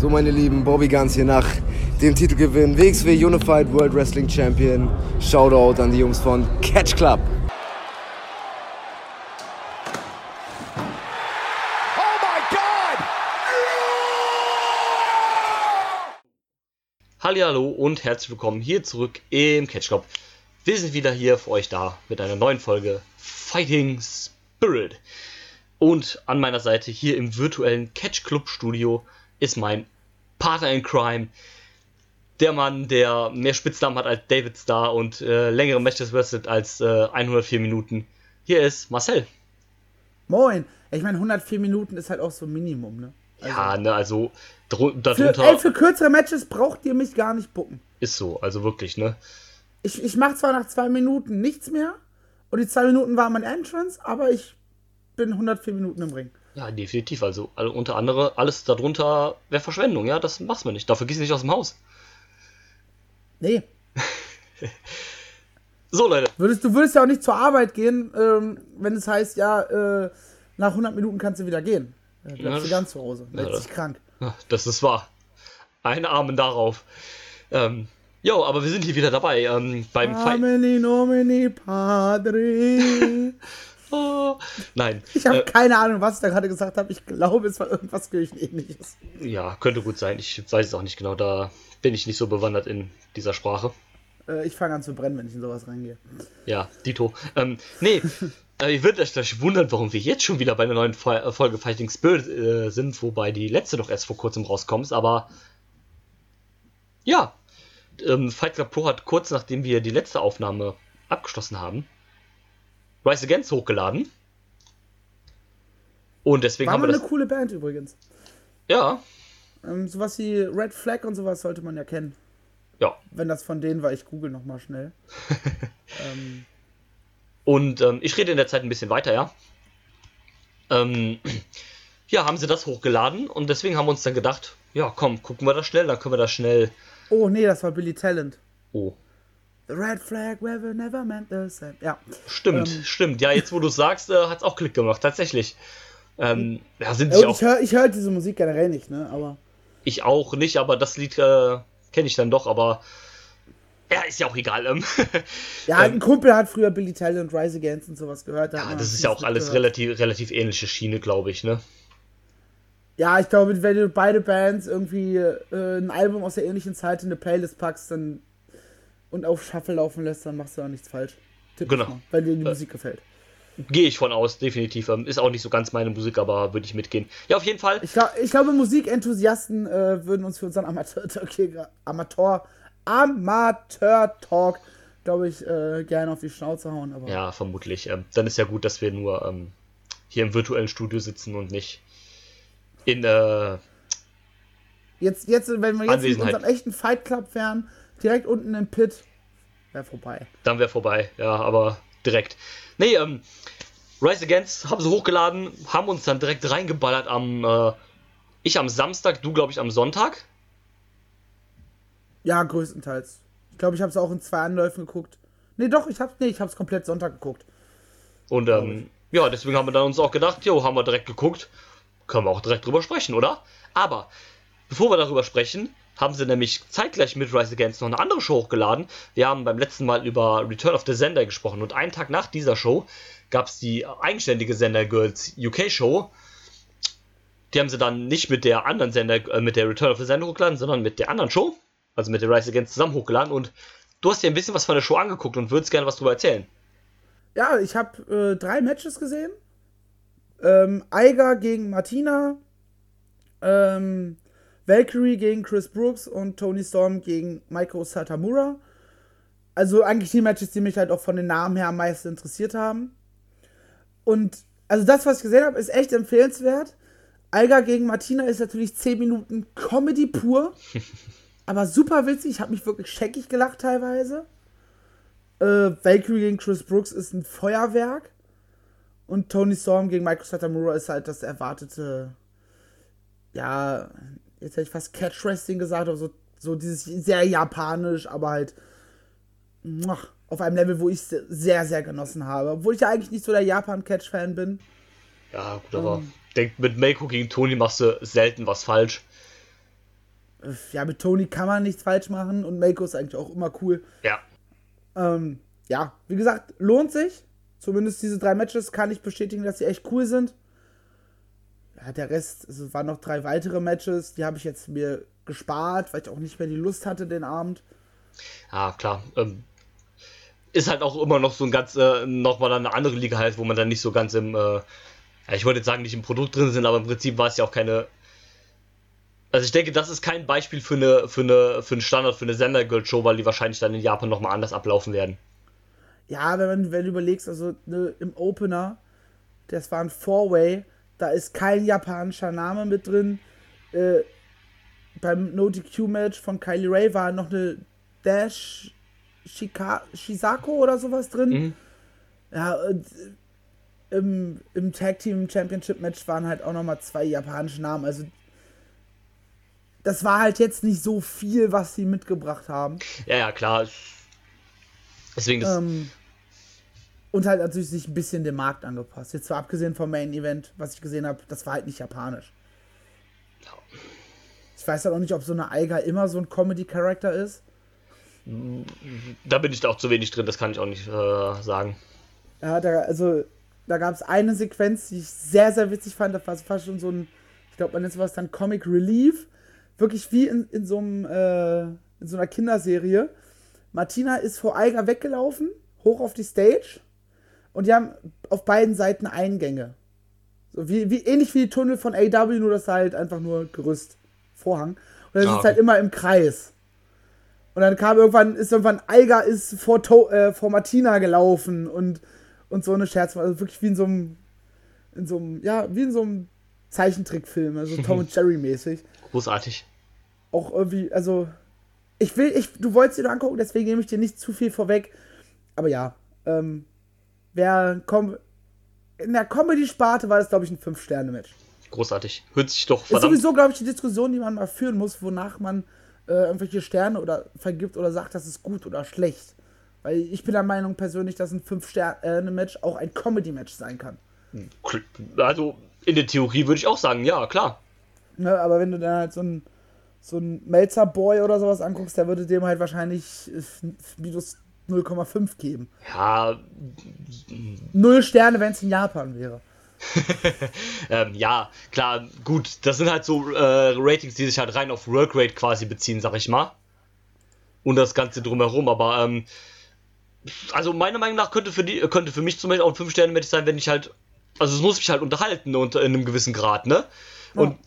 So, meine Lieben, Bobby Guns hier nach dem Titelgewinn WXW Unified World Wrestling Champion. Shoutout an die Jungs von Catch Club. Hallo und herzlich willkommen hier zurück im Catch Club. Wir sind wieder hier für euch da mit einer neuen Folge Fighting Spirit. Und an meiner Seite hier im virtuellen Catch Club Studio ist mein Partner in Crime. Der Mann, der mehr Spitznamen hat als David Starr und äh, längere Matches wrestelt als äh, 104 Minuten. Hier ist Marcel. Moin. Ich meine, 104 Minuten ist halt auch so ein Minimum, ne? Also ja, ne, also darunter. Für, ey, für kürzere Matches braucht ihr mich gar nicht bucken. Ist so, also wirklich, ne? Ich, ich mache zwar nach zwei Minuten nichts mehr und die zwei Minuten waren mein Entrance, aber ich bin 104 Minuten im Ring. Ja, definitiv. Also, also unter anderem, alles darunter wäre Verschwendung, ja, das machst du nicht. Dafür gehst du nicht aus dem Haus. Nee. so, Leute. Würdest, du würdest ja auch nicht zur Arbeit gehen, ähm, wenn es heißt, ja, äh, nach 100 Minuten kannst du wieder gehen. Dann bleibst ja, du ganz zu Hause. Meldet ja, sich krank. Das ist wahr. Ein Armen darauf. Ähm, jo, aber wir sind hier wieder dabei. Ähm, beim Ameni nomini padre. Oh. Nein. Ich habe äh, keine Ahnung, was ich da gerade gesagt habe. Ich glaube, es war irgendwas Kirchenähnliches. Ja, könnte gut sein. Ich weiß es auch nicht genau. Da bin ich nicht so bewandert in dieser Sprache. Äh, ich fange an zu brennen, wenn ich in sowas reingehe. Ja, Dito. Ähm, nee, äh, ihr würdet euch gleich wundern, warum wir jetzt schon wieder bei einer neuen äh, Folge Fighting Spirit äh, sind, wobei die letzte doch erst vor kurzem rauskommt. Aber ja, ähm, Fight Club Pro hat kurz nachdem wir die letzte Aufnahme abgeschlossen haben, Rise Against hochgeladen. Und deswegen War haben wir das. eine coole Band übrigens. Ja. Ähm, sowas wie Red Flag und sowas sollte man ja kennen. Ja. Wenn das von denen war, ich google nochmal schnell. ähm. Und ähm, ich rede in der Zeit ein bisschen weiter, ja. Ähm, ja, haben sie das hochgeladen und deswegen haben wir uns dann gedacht, ja, komm, gucken wir das schnell, dann können wir das schnell. Oh, nee, das war Billy Talent. Oh. Red flag never, never meant the same. Ja. Stimmt, ähm. stimmt. Ja, jetzt wo du sagst, äh, hat es auch Klick gemacht, tatsächlich. Ähm, ja, sind sie auch. Ich höre hör diese Musik generell nicht, ne? Aber. Ich auch nicht, aber das Lied äh, kenne ich dann doch, aber. Ja, ist ja auch egal. Ähm. ja, ein ähm, Kumpel hat früher Billy Talent und Rise Against und sowas gehört. Ja, das ist ja auch alles relativ, relativ ähnliche Schiene, glaube ich, ne? Ja, ich glaube, wenn du beide Bands irgendwie äh, ein Album aus der ähnlichen Zeit in eine Playlist packst, dann und auf Shuffle laufen lässt, dann machst du auch nichts falsch. Tipp genau. Mal, weil dir die äh, Musik gefällt. Gehe ich von aus, definitiv. Ähm, ist auch nicht so ganz meine Musik, aber würde ich mitgehen. Ja, auf jeden Fall. Ich, glaub, ich glaube, Musikenthusiasten äh, würden uns für unseren Amateur-Talk, Amateur, Amateur-Talk, glaube ich, äh, gerne auf die Schnauze hauen. Aber ja, vermutlich. Ähm, dann ist ja gut, dass wir nur ähm, hier im virtuellen Studio sitzen und nicht in äh, Jetzt, jetzt, wenn wir jetzt in unserem echten Fight Club wären, direkt unten im Pit, wäre vorbei. Dann wäre vorbei, ja, aber direkt. Nee, ähm, Rise Against haben sie hochgeladen, haben uns dann direkt reingeballert am, äh, ich am Samstag, du glaube ich am Sonntag. Ja, größtenteils. Ich glaube, ich habe es auch in zwei Anläufen geguckt. Nee, doch, ich habe nee, ich habe es komplett Sonntag geguckt. Und ähm, ja, deswegen haben wir dann uns auch gedacht, jo, haben wir direkt geguckt, können wir auch direkt drüber sprechen, oder? Aber bevor wir darüber sprechen, haben sie nämlich zeitgleich mit Rise Against noch eine andere Show hochgeladen. Wir haben beim letzten Mal über Return of the Sender gesprochen und einen Tag nach dieser Show gab es die eigenständige Sender Girls UK Show. Die haben sie dann nicht mit der anderen Sender, äh, mit der Return of the Sender hochgeladen, sondern mit der anderen Show, also mit der Rise Against zusammen hochgeladen. Und du hast dir ein bisschen was von der Show angeguckt und würdest gerne was darüber erzählen. Ja, ich habe äh, drei Matches gesehen. Ähm, Eiger gegen Martina. Ähm, Valkyrie gegen Chris Brooks und Tony Storm gegen Maiko Satamura. Also eigentlich die Matches, die mich halt auch von den Namen her am meisten interessiert haben. Und also das, was ich gesehen habe, ist echt empfehlenswert. Alga gegen Martina ist natürlich 10 Minuten Comedy pur. aber super witzig. Ich habe mich wirklich scheckig gelacht teilweise. Äh, Valkyrie gegen Chris Brooks ist ein Feuerwerk. Und Tony Storm gegen Michael Satamura ist halt das erwartete, ja, jetzt hätte ich fast Catch Wrestling gesagt, aber so, so dieses sehr japanisch, aber halt auf einem Level, wo ich es sehr, sehr genossen habe. Obwohl ich ja eigentlich nicht so der Japan-Catch-Fan bin. Ja, gut, aber ähm, denk, mit Meiko gegen Toni machst du selten was falsch. Ja, mit Tony kann man nichts falsch machen und Mako ist eigentlich auch immer cool. Ja. Ähm, ja, wie gesagt, lohnt sich. Zumindest diese drei Matches kann ich bestätigen, dass sie echt cool sind. Ja, der Rest, es waren noch drei weitere Matches, die habe ich jetzt mir gespart, weil ich auch nicht mehr die Lust hatte den Abend. Ja, klar. Ähm, ist halt auch immer noch so ein ganz, äh, nochmal eine andere Liga halt, wo man dann nicht so ganz im, äh, ich wollte jetzt sagen, nicht im Produkt drin sind, aber im Prinzip war es ja auch keine. Also ich denke, das ist kein Beispiel für eine, für eine, für einen Standard, für eine Sender-Girl-Show, weil die wahrscheinlich dann in Japan nochmal anders ablaufen werden. Ja, wenn, man, wenn du überlegst, also ne, im Opener, das war ein Four-Way, da ist kein japanischer Name mit drin. Äh, beim No DQ-Match von Kylie Ray war noch eine Dash Shika Shizako oder sowas drin. Mhm. Ja, und äh, im, im Tag Team Championship Match waren halt auch nochmal zwei japanische Namen. Also das war halt jetzt nicht so viel, was sie mitgebracht haben. Ja, ja, klar. Deswegen ist. Ähm, und halt natürlich sich ein bisschen dem Markt angepasst. Jetzt zwar abgesehen vom Main Event, was ich gesehen habe, das war halt nicht japanisch. Ich weiß halt auch nicht, ob so eine Eiger immer so ein Comedy-Charakter ist. Da bin ich da auch zu wenig drin, das kann ich auch nicht äh, sagen. Ja, da, also da gab es eine Sequenz, die ich sehr, sehr witzig fand. Das war fast schon so ein, ich glaube, man nennt sowas dann Comic Relief. Wirklich wie in, in so einem, äh, in so einer Kinderserie. Martina ist vor Eiger weggelaufen, hoch auf die Stage. Und die haben auf beiden Seiten Eingänge. So wie, wie ähnlich wie die Tunnel von AW, nur das halt einfach nur Gerüst, Vorhang. Und dann ist okay. halt immer im Kreis. Und dann kam irgendwann, ist irgendwann Eiger ist vor, to äh, vor Martina gelaufen und, und so eine Scherz. Also wirklich wie in so einem, in so einem, ja, wie in so einem Zeichentrickfilm, also Tom und Jerry mäßig. Großartig. Auch irgendwie, also, ich will, ich, du wolltest dir nur angucken, deswegen nehme ich dir nicht zu viel vorweg. Aber ja, ähm, wer kom in der Comedy-Sparte war das, glaube ich, ein 5-Sterne-Match. Großartig. Hört sich doch Ist verdammt. sowieso, glaube ich, die Diskussion, die man mal führen muss, wonach man äh, irgendwelche Sterne oder vergibt oder sagt, das ist gut oder schlecht. Weil ich bin der Meinung persönlich, dass ein 5-Sterne-Match auch ein Comedy-Match sein kann. Also in der Theorie würde ich auch sagen, ja, klar. Ne, aber wenn du dann halt so ein, so ein Melzer-Boy oder sowas anguckst, der würde dem halt wahrscheinlich äh, minus 0,5 geben. Ja, Null Sterne, wenn es in Japan wäre. ähm, ja, klar, gut. Das sind halt so äh, Ratings, die sich halt rein auf Workrate quasi beziehen, sag ich mal. Und das Ganze drumherum, aber ähm, also meiner Meinung nach könnte für die, könnte für mich zum Beispiel auch ein 5-Sterne-Match sein, wenn ich halt, also es muss mich halt unterhalten unter in einem gewissen Grad, ne? Und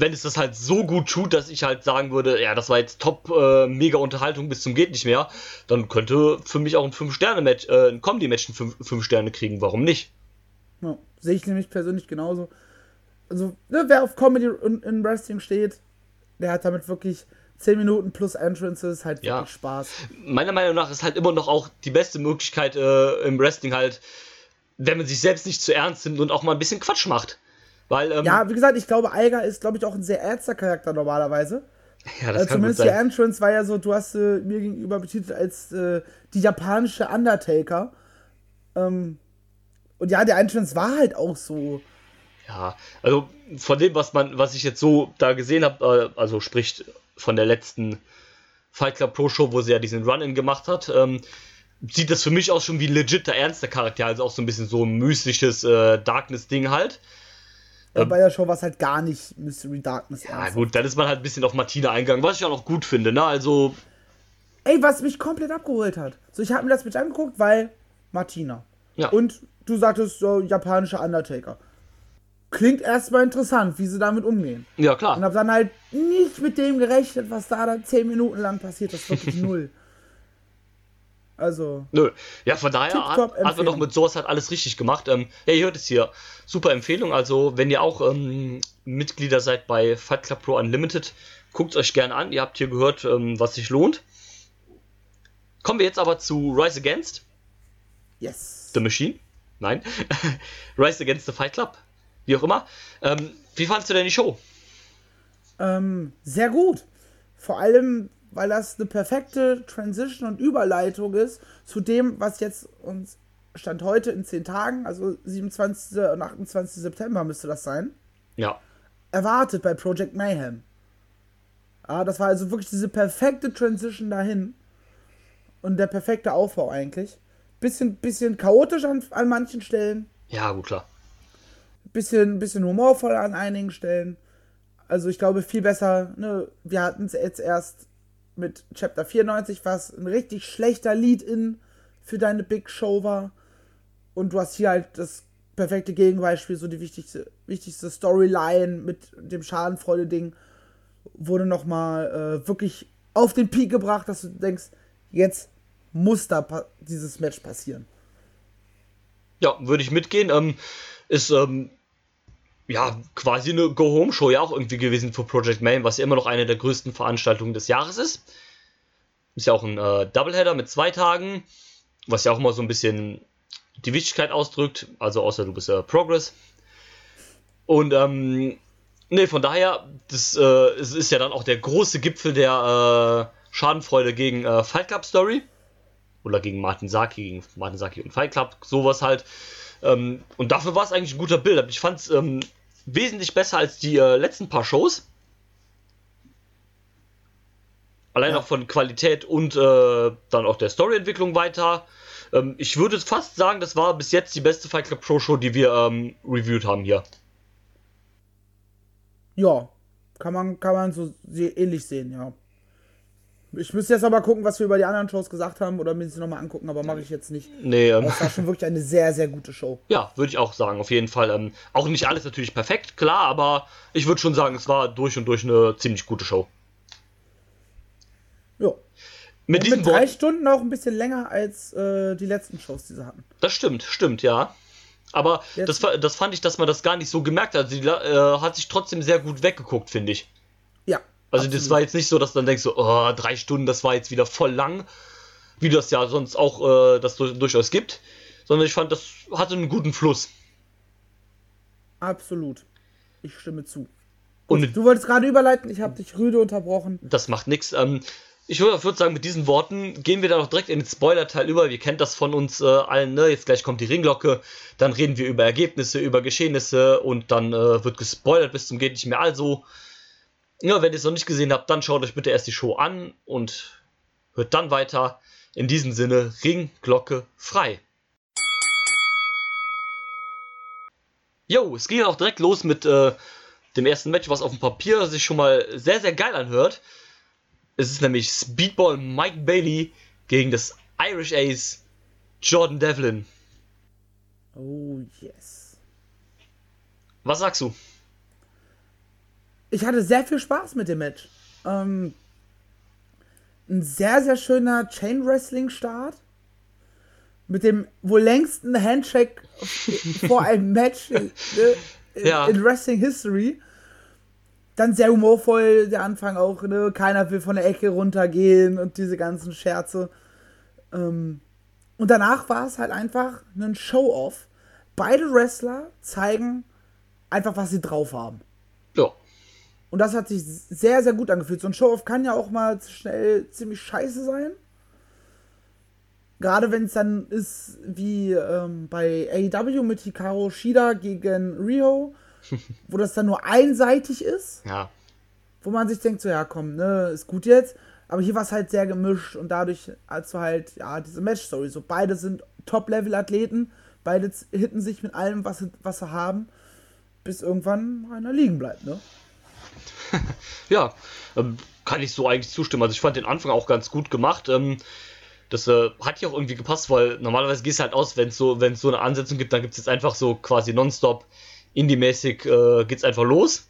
wenn es das halt so gut tut, dass ich halt sagen würde, ja, das war jetzt top, äh, mega Unterhaltung bis zum geht nicht mehr, dann könnte für mich auch ein 5-Sterne-Match, äh, ein Comedy-Match 5 Sterne kriegen, warum nicht? Ja, sehe ich nämlich persönlich genauso. Also, ne, wer auf Comedy und in Wrestling steht, der hat damit wirklich 10 Minuten plus Entrances halt wirklich Ja. Spaß. meiner Meinung nach ist halt immer noch auch die beste Möglichkeit äh, im Wrestling halt, wenn man sich selbst nicht zu ernst nimmt und auch mal ein bisschen Quatsch macht. Weil, ähm, Ja, wie gesagt, ich glaube, Eiger ist, glaube ich, auch ein sehr ernster Charakter normalerweise. ja, Äh, das kann gut zumindest die sein. Entrance war ja so, du hast äh, mir gegenüber betitelt als äh, die japanische Undertaker. Ähm, und ja, der Entrance war halt auch so. Ja, also von dem, was man, was ich jetzt so da gesehen habe, äh, also sprich von der letzten Fight Club Pro Show, wo sie ja diesen Run-In gemacht hat, ähm, sieht das für mich auch schon wie ein legitter ernster Charakter, also auch so ein bisschen so ein mystisches äh, Darkness-Ding halt. Äh, bei der Show war es halt gar nicht Mystery Darkness. Ja, ernst. gut, dann ist man halt ein bisschen auf Martina eingegangen, was ich auch noch gut finde, ne? Also, Ey, was mich komplett abgeholt hat. So, ich habe mir das mit angeguckt, weil Martina. ja. Und du sagtest so japanischer Undertaker. Klingt erstmal interessant, wie sie damit umgehen. ja, Und klar. hab dann halt nicht mit dem gerechnet, was da dann 10 Minuten lang passiert. Das ist wirklich null. Also, Nö. Ja, von daher hat, hat man doch mit sowas halt alles richtig gemacht. Ähm, ja, ihr hört es hier. Super Empfehlung. Also, wenn ihr auch ähm, Mitglieder seid bei Fight Club Pro Unlimited, guckt euch gerne an. Ihr habt hier gehört, ähm, was sich lohnt. Kommen wir jetzt aber zu Rise Against yes. the Machine. Nein. Rise Against the Fight Club. Wie auch immer. Ähm, wie fandst du denn die Show? Ähm, sehr gut. Vor allem, weil das eine perfekte Transition und Überleitung ist zu dem, was jetzt uns Stand heute in 10 Tagen, also 27. und 28. September müsste das sein, Ja. erwartet bei Project Mayhem. Ja, das war also wirklich diese perfekte Transition dahin. Und der perfekte Aufbau eigentlich. Bisschen, bisschen chaotisch an, an manchen Stellen. Ja, gut, klar. Bisschen, bisschen humorvoll an einigen Stellen. Also ich glaube viel besser, ne, wir hatten es jetzt erst mit Chapter 94, was ein richtig schlechter Lead-In für deine Big Show war. Und du hast hier halt das perfekte Gegenbeispiel, so die wichtigste, wichtigste Storyline mit dem Schadenfreude-Ding wurde nochmal äh, wirklich auf den Peak gebracht, dass du denkst, jetzt muss da dieses Match passieren. Ja, würde ich mitgehen. Ähm, ist ähm, ja quasi eine Go-Home-Show ja auch irgendwie gewesen für Project Main, was ja immer noch eine der größten Veranstaltungen des Jahres ist. Ist ja auch ein äh, Doubleheader mit zwei Tagen, was ja auch immer so ein bisschen die Wichtigkeit ausdrückt. Also außer du bist äh, Progress. Und ähm, ne, von daher, das äh, es ist ja dann auch der große Gipfel der äh, Schadenfreude gegen äh, Fight Club Story. Oder gegen Martin Saki, gegen Martin Saki und Fight Club, sowas halt. Ähm, und dafür war es eigentlich ein guter Bild. Ich fand es ähm, wesentlich besser als die äh, letzten paar Shows. Allein ja. auch von Qualität und äh, dann auch der Storyentwicklung weiter. Ähm, ich würde fast sagen, das war bis jetzt die beste Fight Club Pro Show, die wir ähm, reviewed haben hier. Ja, kann man, kann man so ähnlich sehen, ja. Ich müsste jetzt aber gucken, was wir über die anderen Shows gesagt haben oder mir sie nochmal angucken, aber mache ich jetzt nicht. Nee, ähm, das war schon wirklich eine sehr, sehr gute Show. Ja, würde ich auch sagen, auf jeden Fall. Ähm, auch nicht alles natürlich perfekt, klar, aber ich würde schon sagen, es war durch und durch eine ziemlich gute Show. Ja. Mit, mit drei Wort Stunden auch ein bisschen länger als äh, die letzten Shows, die sie hatten. Das stimmt, stimmt, ja. Aber das, das fand ich, dass man das gar nicht so gemerkt hat. Sie äh, hat sich trotzdem sehr gut weggeguckt, finde ich. Ja. Also absolut. das war jetzt nicht so, dass du dann denkst, so, oh, drei Stunden, das war jetzt wieder voll lang, wie das ja sonst auch äh, das durchaus gibt. Sondern ich fand, das hatte einen guten Fluss. Absolut. Ich stimme zu. Gut, Und du wolltest gerade überleiten, ich habe dich rüde unterbrochen. Das macht nichts. Ähm, ich würde, sagen, mit diesen Worten gehen wir da doch direkt in den Spoiler-Teil über. Ihr kennt das von uns äh, allen, ne? Jetzt gleich kommt die Ringglocke, dann reden wir über Ergebnisse, über Geschehnisse und dann äh, wird gespoilert bis zum geht nicht mehr. Also, ja, wenn ihr es noch nicht gesehen habt, dann schaut euch bitte erst die Show an und hört dann weiter. In diesem Sinne, Ringglocke frei. Jo, es ging auch direkt los mit äh, dem ersten Match, was auf dem Papier sich schon mal sehr, sehr geil anhört. Es ist nämlich Speedball Mike Bailey gegen das Irish Ace Jordan Devlin. Oh, yes. Was sagst du? Ich hatte sehr viel Spaß mit dem Match. Ähm, ein sehr, sehr schöner Chain Wrestling Start. Mit dem wohl längsten Handshake vor einem Match in, in, ja. in Wrestling History dann sehr humorvoll der Anfang auch, ne? Keiner will von der Ecke runtergehen und diese ganzen Scherze. Ähm, und danach war es halt einfach ein Show-Off. Beide Wrestler zeigen einfach, was sie drauf haben. Ja. Und das hat sich sehr, sehr gut angefühlt. So ein Show-Off kann ja auch mal schnell ziemlich scheiße sein. Gerade wenn es dann ist wie ähm, bei AEW mit Hikaru Shida gegen Rio wo das dann nur einseitig ist. Ja. Wo man sich denkt, so, ja, komm, ne, ist gut jetzt. Aber hier war es halt sehr gemischt und dadurch hast du halt, ja, diese Match-Story. So, beide sind Top-Level-Athleten, beide hitten sich mit allem, was was sie haben, bis irgendwann einer liegen bleibt, ne? ja, ähm, kann ich so eigentlich zustimmen. Also ich fand den Anfang auch ganz gut gemacht. Ähm, das äh, hat ja auch irgendwie gepasst, weil normalerweise geht es halt aus, wenn es so, so eine Ansetzung gibt, dann gibt es jetzt einfach so quasi nonstop Indie-mäßig äh, geht's einfach los.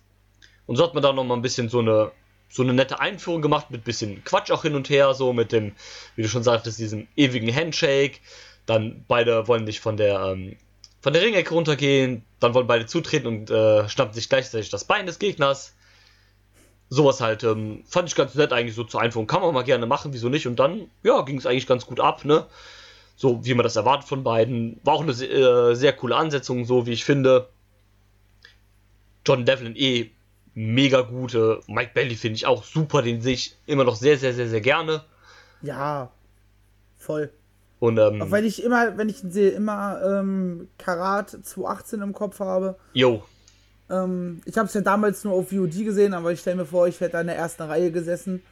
Und so hat man da noch mal ein bisschen so eine, so eine nette Einführung gemacht mit bisschen Quatsch auch hin und her, so mit dem, wie du schon sagtest, diesem ewigen Handshake. Dann beide wollen nicht von der, ähm, von der Ringecke runtergehen, dann wollen beide zutreten und äh, schnappen sich gleichzeitig das Bein des Gegners. Sowas halt, ähm, fand ich ganz nett eigentlich so zur Einführung. Kann man mal gerne machen, wieso nicht? Und dann, ja, ging es eigentlich ganz gut ab, ne? So wie man das erwartet von beiden. War auch eine äh, sehr coole Ansetzung, so wie ich finde. John Devlin eh mega gute. Mike Bailey finde ich auch super, den sehe ich immer noch sehr, sehr, sehr, sehr gerne. Ja, voll. Und, ähm, auch wenn ich immer, wenn ich ihn sehe, immer ähm, Karat 218 im Kopf habe. Jo. Ähm, ich habe es ja damals nur auf VOD gesehen, aber ich stelle mir vor, ich hätte da in der ersten Reihe gesessen.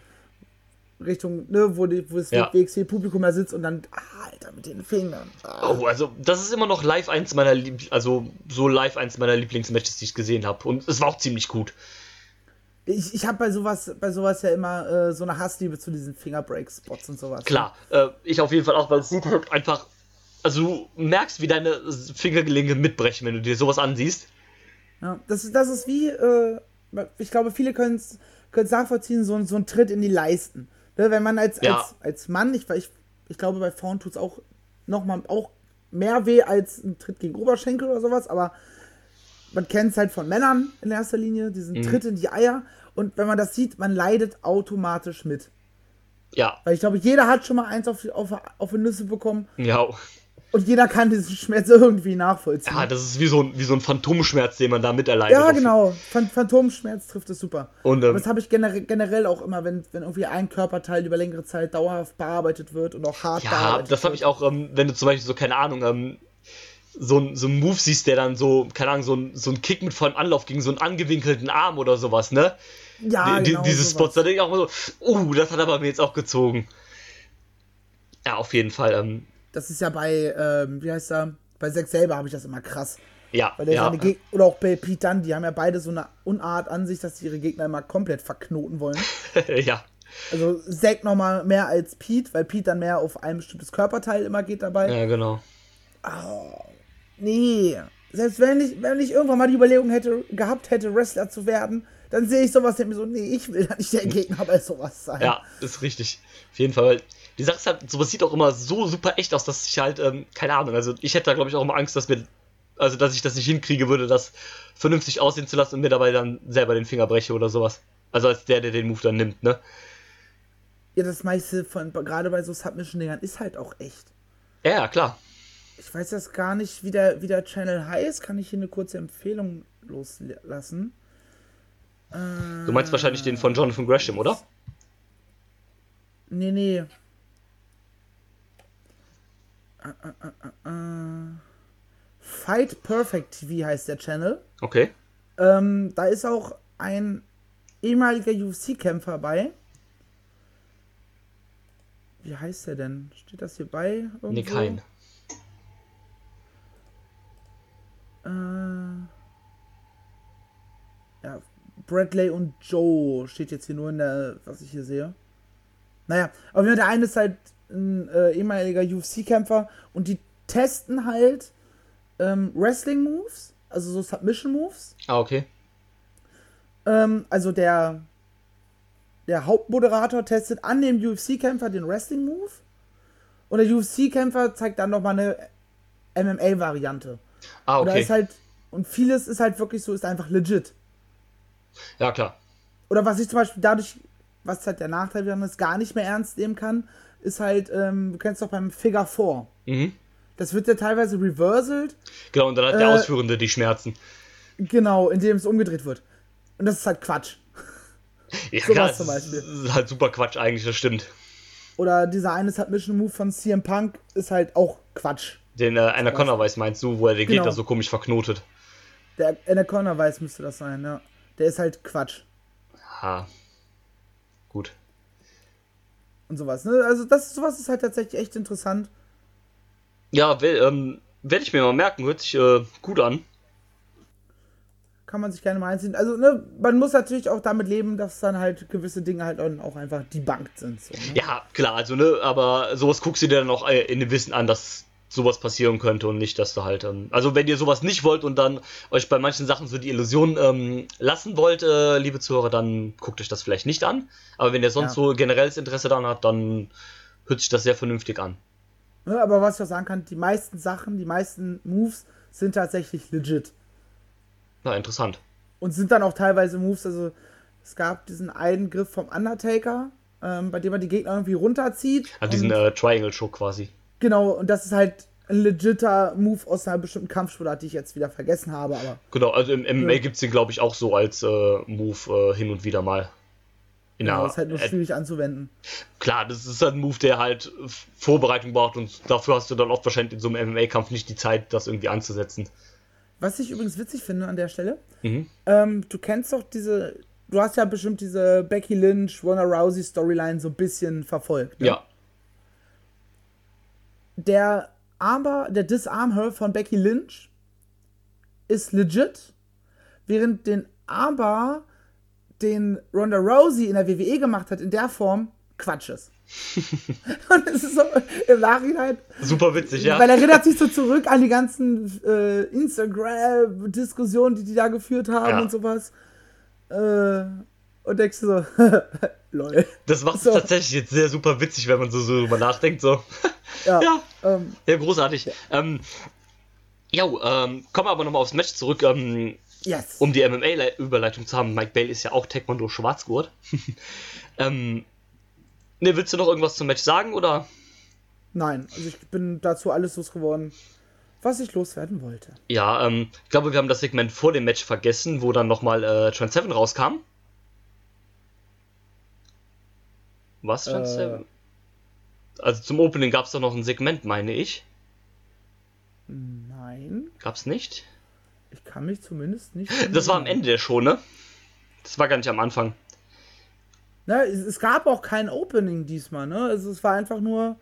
Richtung, ne, wo, die, wo das Ja. WXW-Publikum da sitzt und dann, ah, Alter, mit den Fingern. Ah. Oh, also das ist immer noch live eins meiner Lieb also so live eins meiner Lieblingsmatches, die ich gesehen habe. Und es war auch ziemlich gut. Ich, ich habe bei sowas, bei sowas ja immer äh, so eine Hassliebe zu diesen Fingerbreak-Spots und sowas. Klar, äh, ich auf jeden Fall auch, weil es sieht halt einfach. Also du merkst, wie deine Fingergelenke mitbrechen, wenn du dir sowas ansiehst. Ja, das, ist- das ist wie, äh, ich glaube, viele können es nachvollziehen, so, ein- so ein Tritt in die Leisten. Ne, wenn man als, Ja. als, als Mann, ich, ich, ich glaube, bei Frauen tut es auch nochmal auch mehr weh als ein Tritt gegen Oberschenkel oder sowas, aber man kennt es halt von Männern in erster Linie, diesen Tritt in die Eier. Und wenn man das sieht, man leidet automatisch mit. Ja, Weil ich glaube, jeder hat schon mal eins auf, auf, auf die Nüsse bekommen ja. Und jeder kann diesen Schmerz irgendwie nachvollziehen. Ja, das ist wie so ein, wie so ein Phantomschmerz, den man da miterleidet. Ja, genau. Phan- Phantomschmerz trifft es super. Und, ähm, das habe ich generell, generell auch immer, wenn, wenn irgendwie ein Körperteil über längere Zeit dauerhaft bearbeitet wird und auch hart Ja, bearbeitet das habe ich auch, ähm, wenn du zum Beispiel so, keine Ahnung, ähm, so ein, so ein Move siehst, der dann so, keine Ahnung, so ein, so ein Kick mit vollem Anlauf gegen so einen angewinkelten Arm oder sowas, ne? Ja, die, genau diese sowas. Spots, da denke ich auch immer so, oh, das hat aber mir jetzt auch gezogen. Ja, auf jeden Fall, ähm, Das ist ja bei, ähm, wie heißt er? Bei Zack selber habe ich das immer krass. ja, Weil der ja. seine Geg oder auch bei Pete Dunne, die haben ja beide so eine Unart an sich, dass sie ihre Gegner immer komplett verknoten wollen. ja, Also Zack nochmal mehr als Pete, weil Pete dann mehr auf ein bestimmtes Körperteil immer geht dabei. ja, genau. Nee. Selbst wenn ich, wenn ich irgendwann mal die Überlegung hätte, gehabt hätte, Wrestler zu werden, dann sehe ich sowas und denke mir so, nee, ich will da nicht der Gegner bei sowas sein. Ja, ist richtig. Auf jeden Fall. Die Sache ist halt, sowas sieht auch immer so super echt aus, dass ich halt, ähm, keine Ahnung, also ich hätte da glaube ich auch immer Angst, dass mir, also dass ich das nicht hinkriege würde, das vernünftig aussehen zu lassen und mir dabei dann selber den Finger breche oder sowas. Also als der, der den Move dann nimmt, ne? Ja, das meiste von, gerade bei so Submission-Dingern ist halt auch echt. Ja, ja, klar. Ich weiß jetzt gar nicht, wie der, wie der Channel heißt. Kann ich hier eine kurze Empfehlung loslassen? Du meinst wahrscheinlich den von Jonathan Gresham, oder? Nee, nee. Äh, äh. Fight Perfect TV heißt der Channel. Okay. Ähm, da ist auch ein ehemaliger UFC-Kämpfer bei. Wie heißt der denn? Steht das hier bei? Irgendwo? Nee, kein. Äh, ja, Bradley und Joe steht jetzt hier nur in der, was ich hier sehe. Naja, Fall der eine ist halt ein äh, ehemaliger UFC-Kämpfer und die testen halt ähm, Wrestling-Moves, also so Submission-Moves. Ah, okay. Ähm, also der, der Hauptmoderator testet an dem UFC-Kämpfer den Wrestling-Move und der UFC-Kämpfer zeigt dann nochmal eine MMA-Variante. Ah, okay. ist halt, und vieles ist halt wirklich so, ist einfach legit. Ja, klar. Oder was ich zum Beispiel dadurch, was halt der Nachteil wäre, es gar nicht mehr ernst nehmen kann, ist halt, ähm, du kennst doch beim Figure 4. Mhm. Das wird ja teilweise reversed, Genau, und dann hat der Äh, Ausführende die Schmerzen. genau, indem es umgedreht wird. Und das ist halt Quatsch. Ja, sowas klar, zum das Beispiel. ist halt super Quatsch eigentlich, das stimmt. Oder dieser eine Submission-Move von CM Punk ist halt auch Quatsch. Den äh, Anaconda weiß meinst du, wo er den Genau. Gegner so komisch verknotet. Der Anaconda weiß müsste das sein, ja. Der ist halt Quatsch. Ha. Und sowas, ne? Also das sowas ist halt tatsächlich echt interessant. Ja, will, ähm, werde ich mir mal merken, hört sich äh, gut an. Kann man sich gerne mal einziehen. Also, ne, man muss natürlich auch damit leben, dass dann halt gewisse Dinge halt auch einfach debunked sind. So, ne? Ja, klar, also, ne, aber sowas guckst du dir dann auch äh, in dem Wissen an, dass sowas passieren könnte und nicht, dass du halt, ähm, also wenn ihr sowas nicht wollt und dann euch bei manchen Sachen so die Illusion ähm, lassen wollt, äh, liebe Zuhörer, dann guckt euch das vielleicht nicht an. Aber wenn ihr sonst Ja. so generelles Interesse daran habt, dann hört sich das sehr vernünftig an. Ne, aber was ich auch sagen kann, die meisten Sachen, die meisten Moves sind tatsächlich legit. Na, interessant. Und sind dann auch teilweise Moves, also es gab diesen einen Griff vom Undertaker, ähm, bei dem er die Gegner irgendwie runterzieht. An diesen äh, Triangle-Show quasi. Genau, und das ist halt ein legitter Move aus einer bestimmten Kampfsportart, die ich jetzt wieder vergessen habe, aber Genau, also im MMA Ja. gibt's den, glaube ich, auch so als äh, Move äh, hin und wieder mal. In genau, ist halt nur schwierig anzuwenden. Klar, das ist halt ein Move, der halt Vorbereitung braucht und dafür hast du dann oft wahrscheinlich in so einem MMA-Kampf nicht die Zeit, das irgendwie anzusetzen. Was ich übrigens witzig finde an der Stelle, mhm. ähm, du kennst doch diese, du hast ja bestimmt diese Becky Lynch, Ronda Rousey Storyline so ein bisschen verfolgt. Ne? Ja. Der aber der Disarm Her von Becky Lynch ist legit, während den aber den Ronda Rousey in der WWE gemacht hat, in der Form Quatsch ist. und es ist so im Nachhinein. Super witzig, ja. Weil er erinnert sich so zurück an die ganzen äh, Instagram-Diskussionen, die die da geführt haben ja. und sowas. Äh, und denkst du so, lol. Das macht es so. tatsächlich jetzt sehr super witzig, wenn man so, so drüber nachdenkt. So. Ja, ja. Ähm, ja großartig. Ja, ähm, ja ähm, kommen wir aber nochmal aufs Match zurück. Ähm, yes. Um die MMA-Überleitung zu haben. Mike Bale ist ja auch Taekwondo Schwarzgurt. ähm, ne, willst du noch irgendwas zum Match sagen oder? Nein, also ich bin dazu alles losgeworden, was ich loswerden wollte. Ja, ähm, ich glaube, wir haben das Segment vor dem Match vergessen, wo dann nochmal äh, Trent Seven rauskam. Was, Trent äh, Seven? Also zum Opening gab es doch noch ein Segment, meine ich. Nein. Gab's nicht? Ich kann mich zumindest nicht. Das war am Ende der Show, ne? Das war gar nicht am Anfang. Na, es, es gab auch kein Opening diesmal, ne? Also es war einfach nur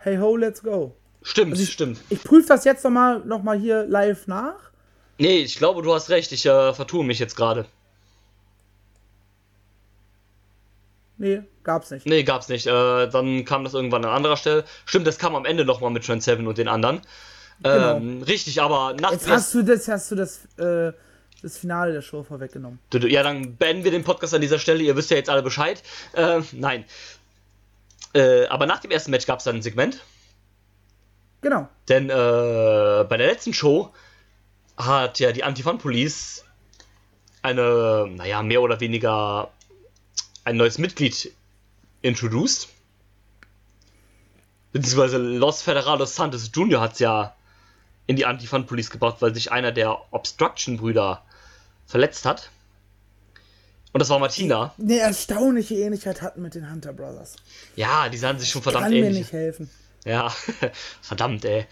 Hey ho, let's go. Stimmt, also ich, stimmt. Ich prüfe das jetzt nochmal noch mal hier live nach. Nee, ich glaube, du hast recht. Ich äh, vertue mich jetzt gerade. Nee, gab's nicht. Nee, gab's nicht. Äh, dann kam das irgendwann an anderer Stelle. Stimmt, das kam am Ende nochmal mit Trent Seven und den anderen. Genau. Ähm, richtig, aber nach Jetzt hast du das, hast du das, äh, das Finale der Show vorweggenommen. Ja, dann beenden wir den Podcast an dieser Stelle. Ihr wisst ja jetzt alle Bescheid. Äh, nein. Äh, aber nach dem ersten Match gab es dann ein Segment. Genau. Denn äh, bei der letzten Show hat ja die Anti-Fun-Police eine, naja, mehr oder weniger ein neues Mitglied introduced. Beziehungsweise Los Federados Santos Jr. hat es ja in die Anti-Fun-Police gebracht, weil sich einer der Obstruction-Brüder verletzt hat. Und das war Martina. Eine erstaunliche Ähnlichkeit hatten mit den Hunter Brothers. Ja, die sahen sich schon verdammt ähnlich. Kann mir nicht helfen. Ja, verdammt, ey.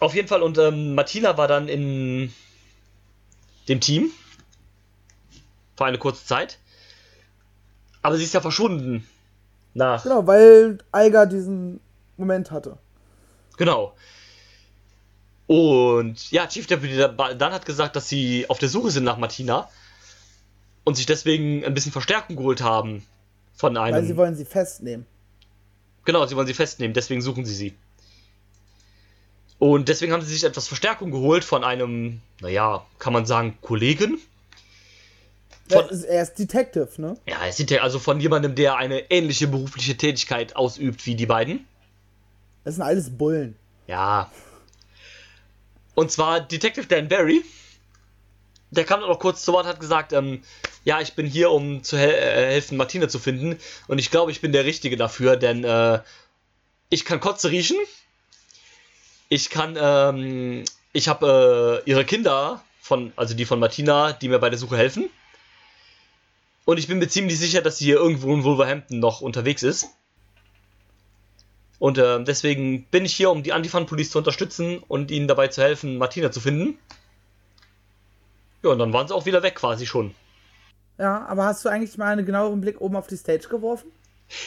Auf jeden Fall, und ähm, Martina war dann in dem Team. Für eine kurze Zeit. Aber sie ist ja verschwunden. Nach. Genau, weil Eiger diesen Moment hatte. Genau. Und ja, Chief Deputy dann hat gesagt, dass sie auf der Suche sind nach Martina und sich deswegen ein bisschen Verstärkung geholt haben von einem. Weil sie wollen sie festnehmen. Genau, sie wollen sie festnehmen, deswegen suchen sie sie. Und deswegen haben sie sich etwas Verstärkung geholt von einem, naja, kann man sagen, Kollegen. Von, er ist Detective, ne? Ja, er ist Detective, also von jemandem, der eine ähnliche berufliche Tätigkeit ausübt wie die beiden. Das sind alles Bullen. Ja, und zwar Detective Dan Barry. Der kam dann noch kurz zu Wort, hat gesagt, ähm, ja, ich bin hier, um zu hel äh, helfen, Martina zu finden. Und ich glaube, ich bin der Richtige dafür, denn äh, ich kann Kotze riechen. Ich kann, ähm, ich habe äh, ihre Kinder, von, also die von Martina, die mir bei der Suche helfen. Und ich bin mir ziemlich sicher, dass sie hier irgendwo in Wolverhampton noch unterwegs ist. Und äh, deswegen bin ich hier, um die Antifan-Police zu unterstützen und ihnen dabei zu helfen, Martina zu finden. Ja, und dann waren sie auch wieder weg quasi schon. Ja, aber hast du eigentlich mal einen genaueren Blick oben auf die Stage geworfen?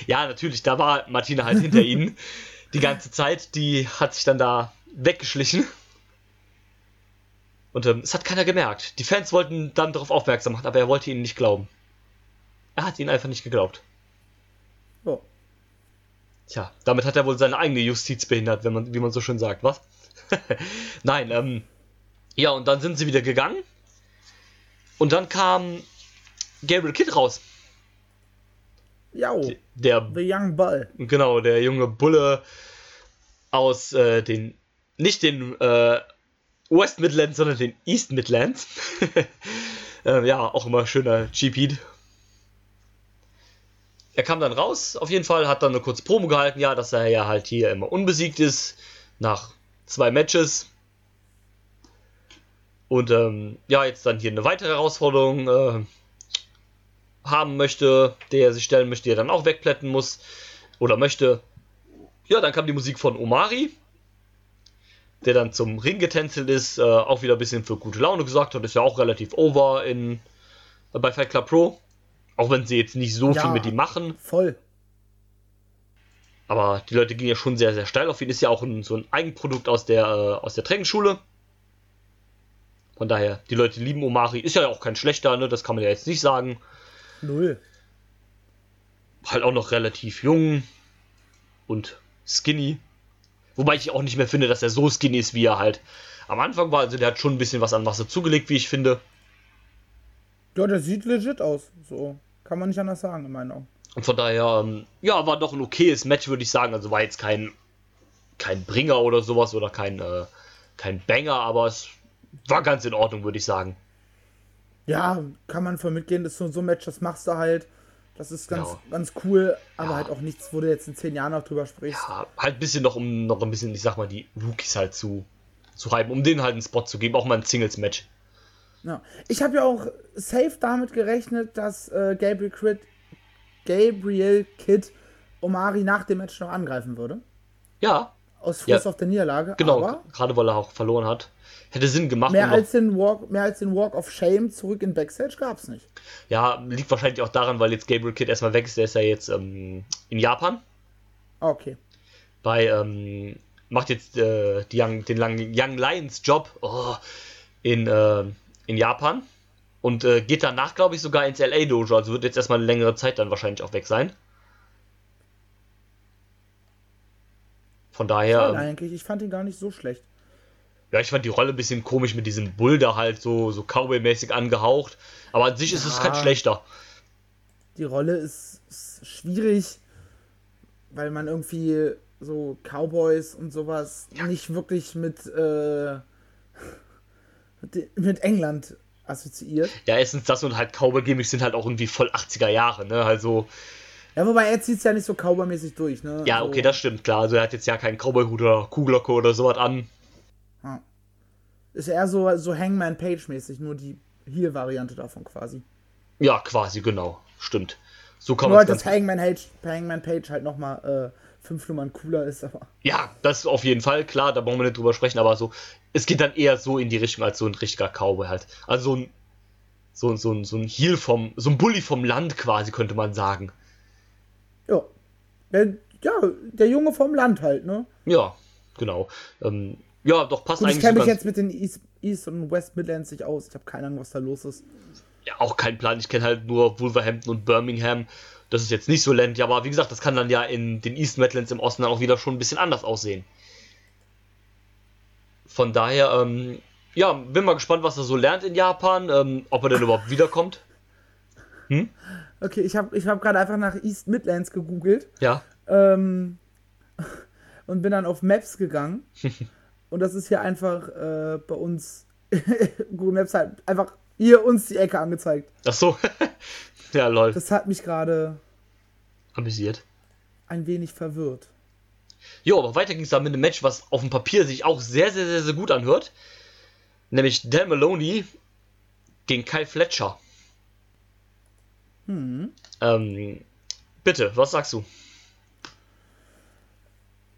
Ja, natürlich, da war Martina halt hinter ihnen die ganze Zeit. Die hat sich dann da weggeschlichen. Und ähm, es hat keiner gemerkt. Die Fans wollten dann darauf aufmerksam machen, aber er wollte ihnen nicht glauben. Er hat ihnen einfach nicht geglaubt. Oh. Tja, damit hat er wohl seine eigene Justiz behindert, wenn man, wie man so schön sagt, was? Nein, ähm, ja, und dann sind sie wieder gegangen. Und dann kam Gabriel Kidd raus. Ja, der The Young Bull. Genau, der junge Bulle aus äh, den, nicht den äh, West Midlands, sondern den East Midlands. äh, ja, auch immer schöner GP er kam dann raus, auf jeden Fall, hat dann eine kurze Promo gehalten, ja, dass er ja halt hier immer unbesiegt ist, nach zwei Matches. Und ähm, ja, jetzt dann hier eine weitere Herausforderung äh, haben möchte, der er sich stellen möchte, der dann auch wegplätten muss oder möchte. Ja, dann kam die Musik von Omari. der dann zum Ring getänzelt ist, äh, auch wieder ein bisschen für gute Laune gesorgt hat. Ist ja auch relativ over in, äh, bei Fight Club Pro. Auch wenn sie jetzt nicht so Ja. viel mit ihm machen. Voll. Aber die Leute gingen ja schon sehr, sehr steil auf ihn. Ist ja auch ein, so ein Eigenprodukt aus der, äh, aus der Trainingsschule. Von daher, die Leute lieben Omari. Ist ja auch kein schlechter, ne? Das kann man ja jetzt nicht sagen. Null. Halt auch noch relativ jung und skinny. Wobei ich auch nicht mehr finde, dass er so skinny ist, wie er halt am Anfang war. Also der hat schon ein bisschen was an Masse zugelegt, wie ich finde. Ja, der sieht legit aus. So. Kann man nicht anders sagen, in meinen Augen. Und von daher, ähm, ja, war doch ein okayes Match, würde ich sagen. Also war jetzt kein, kein Bringer oder sowas oder kein, äh, kein Banger, aber es war ganz in Ordnung, würde ich sagen. Ja, kann man voll mitgehen. Das ist so, so ein Match, das machst du halt. Das ist ganz, Ja. ganz cool, aber Ja. halt auch nichts, wo du jetzt in zehn Jahren noch drüber sprichst. Ja, halt ein bisschen noch, um noch ein bisschen, ich sag mal, die Rookies halt zu, zu hypen, um denen halt einen Spot zu geben, auch mal ein Singles-Match. Ja. Ich habe ja auch safe damit gerechnet, dass äh, Gabriel Kidd, Gabriel Kidd Omari nach dem Match noch angreifen würde. Ja, Aus Frust Ja. auf der Niederlage. genau, gerade weil er auch verloren hat. Hätte Sinn gemacht. mehr als, den Walk, mehr als den Walk of Shame zurück in Backstage gab es nicht. ja, liegt wahrscheinlich auch daran, weil jetzt Gabriel Kidd erstmal weg ist. Der ist ja jetzt ähm, in Japan. Ah, Okay. bei ähm, macht jetzt äh, die Young, den langen Young Lions Job oh, in, äh, in Japan und äh, geht danach, glaube ich, sogar ins LA Dojo. Also wird jetzt erstmal eine längere Zeit dann wahrscheinlich auch weg sein. Von daher, Schade ähm, eigentlich. Ich fand ihn gar nicht so schlecht. ja, ich fand die Rolle ein bisschen komisch mit diesem Bull da halt so, so Cowboy-mäßig angehaucht. Aber an sich ist es Ja. kein schlechter. Die Rolle ist, ist schwierig, weil man irgendwie so Cowboys und sowas nicht wirklich mit, äh, mit- England assoziiert. Ja, erstens das und halt Cowboy-Gimmicks sind halt auch irgendwie voll 80er Jahre, ne? Also, Ja, wobei er zieht es ja nicht so Cowboy-mäßig durch, ne? ja, so, okay, das stimmt, klar. Also er hat jetzt ja keinen Cowboy-Hut oder Kuhglocke oder sowas an. Ist eher so, so Hangman Page-mäßig, nur die Heel-Variante davon quasi. Ja, quasi, genau. Stimmt. So kann Nur man halt, dass Hangman, Page- Hangman Page halt nochmal äh, fünf Nummern cooler ist, aber. Ja, das ist auf jeden Fall klar, da brauchen wir nicht drüber sprechen, aber so, es geht dann eher so in die Richtung als so ein richtiger Cowboy halt. Also so ein, so, so ein, so ein Heel vom, so ein Bully vom Land quasi, könnte man sagen. Ja. Der, ja, der Junge vom Land halt, ne? Ja, genau. Ähm, ja, doch passt Gut, ich eigentlich kenne so mich jetzt mit den East, East und West Midlands nicht aus. Ich habe keine Ahnung, was da los ist. ja, auch kein Plan. Ich kenne halt nur Wolverhampton und Birmingham. Das ist jetzt nicht so ländlich, aber wie gesagt, das kann dann ja in den East Midlands im Osten dann auch wieder schon ein bisschen anders aussehen. Von daher, ähm, ja, bin mal gespannt, was er so lernt in Japan, ähm, ob er denn überhaupt wiederkommt. Okay, ich habe ich hab gerade einfach nach East Midlands gegoogelt Ja. ähm, und bin dann auf Maps gegangen. und das ist hier einfach äh, bei uns, Google Maps halt einfach hier uns die Ecke angezeigt. Ach so. ja, lol. Das hat mich gerade Amüsiert. ein wenig verwirrt. Jo, aber weiter ging es dann mit einem Match, was auf dem Papier sich auch sehr, sehr, sehr, sehr gut anhört. Nämlich Dan Maloney gegen Kyle Fletcher. Ähm, bitte, was sagst du?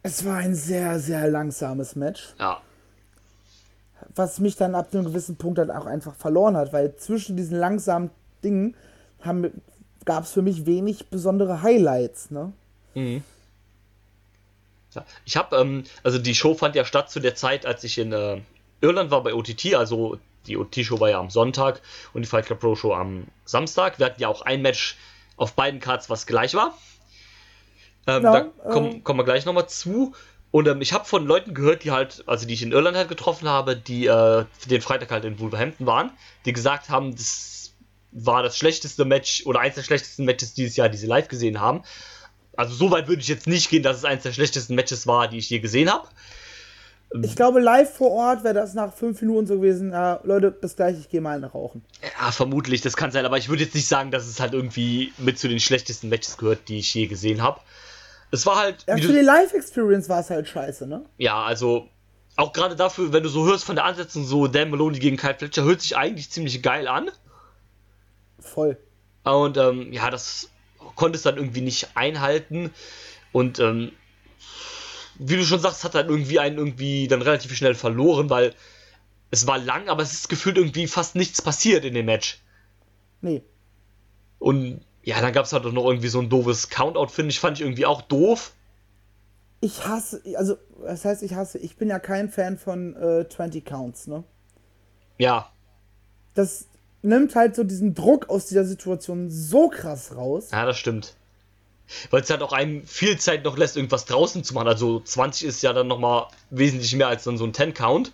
Es war ein sehr, sehr langsames Match, Ja, was mich dann ab einem gewissen Punkt dann auch einfach verloren hat, weil zwischen diesen langsamen Dingen gab es für mich wenig besondere Highlights, ne? Ja, ich habe, ähm, also die Show fand ja statt zu der Zeit, als ich in äh, Irland war bei OTT, also die OTT-Show war ja am Sonntag und die Fight Club Pro Show am Samstag. Wir hatten ja auch ein Match auf beiden Cards, was gleich war. Ähm, Ja, da kommen, ähm. kommen wir gleich nochmal zu. Und ähm, ich habe von Leuten gehört, die halt, also die ich in Irland halt getroffen habe, die äh, den Freitag halt in Wolverhampton waren, die gesagt haben, das war das schlechteste Match oder eins der schlechtesten Matches dieses Jahr, die sie live gesehen haben. Also so weit würde ich jetzt nicht gehen, dass es eins der schlechtesten Matches war, die ich je gesehen habe. Ich glaube, live vor Ort wäre das nach fünf Minuten so gewesen, ja, Leute, bis gleich, ich gehe mal eine rauchen. Ja, vermutlich, das kann sein, aber ich würde jetzt nicht sagen, dass es halt irgendwie mit zu den schlechtesten Matches gehört, die ich je gesehen habe. Es war halt, Ja, für die Live-Experience war es halt scheiße, ne? ja, also auch gerade dafür, wenn du so hörst von der Ansetzung, so Dan Maloney gegen Kyle Fletcher, hört sich eigentlich ziemlich geil an. Voll. Und ähm, ja, das konnte es dann irgendwie nicht einhalten. Und ähm, wie du schon sagst, hat dann irgendwie einen irgendwie dann relativ schnell verloren, weil es war lang, aber es ist gefühlt irgendwie fast nichts passiert in dem Match. Nee. Und ja, dann gab es halt noch irgendwie so ein doofes Countout, finde ich, fand ich irgendwie auch doof. Ich hasse, also, das heißt, ich hasse, ich bin ja kein Fan von äh, 20 Counts, ne? Ja. Das nimmt halt so diesen Druck aus dieser Situation so krass raus. Ja, das stimmt. Weil es halt auch einem viel Zeit noch lässt, irgendwas draußen zu machen. Also 20 ist ja dann nochmal wesentlich mehr als dann so ein 10-Count.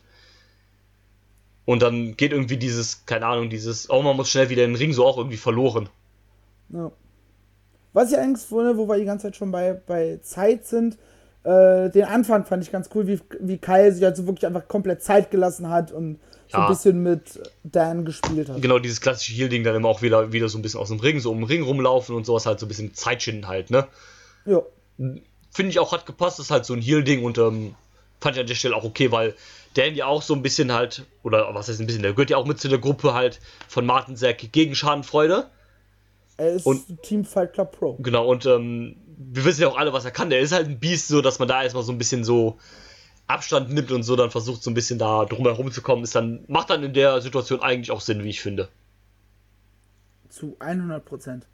Und dann geht irgendwie dieses, keine Ahnung, dieses, oh, man muss schnell wieder in den Ring so auch irgendwie verloren. Ja. Was ich eigentlich wundere, wo wir die ganze Zeit schon bei, bei Zeit sind, äh, den Anfang fand ich ganz cool, wie, wie Kyle sich also wirklich einfach komplett Zeit gelassen hat und so ein bisschen mit Dan gespielt hat. Genau, dieses klassische Heal-Ding dann immer auch wieder, wieder so ein bisschen aus dem Ring, so um den Ring rumlaufen und sowas halt so ein bisschen Zeit schinden halt, ne? Ja. Finde ich auch hat gepasst, ist halt so ein Heal-Ding und ähm, fand ich an der Stelle auch okay, weil Dan ja auch so ein bisschen halt, oder was heißt ein bisschen, der gehört ja auch mit zu der Gruppe halt von Martin Zack gegen Schadenfreude. Er ist Und- Team Fight Club Pro. Genau, und ähm, wir wissen ja auch alle, was er kann. Der ist halt ein Biest, so dass man da erstmal so ein bisschen so Abstand nimmt und so dann versucht, so ein bisschen da drumherum zu kommen, ist dann, macht dann in der Situation eigentlich auch Sinn, wie ich finde. Zu 100 Prozent.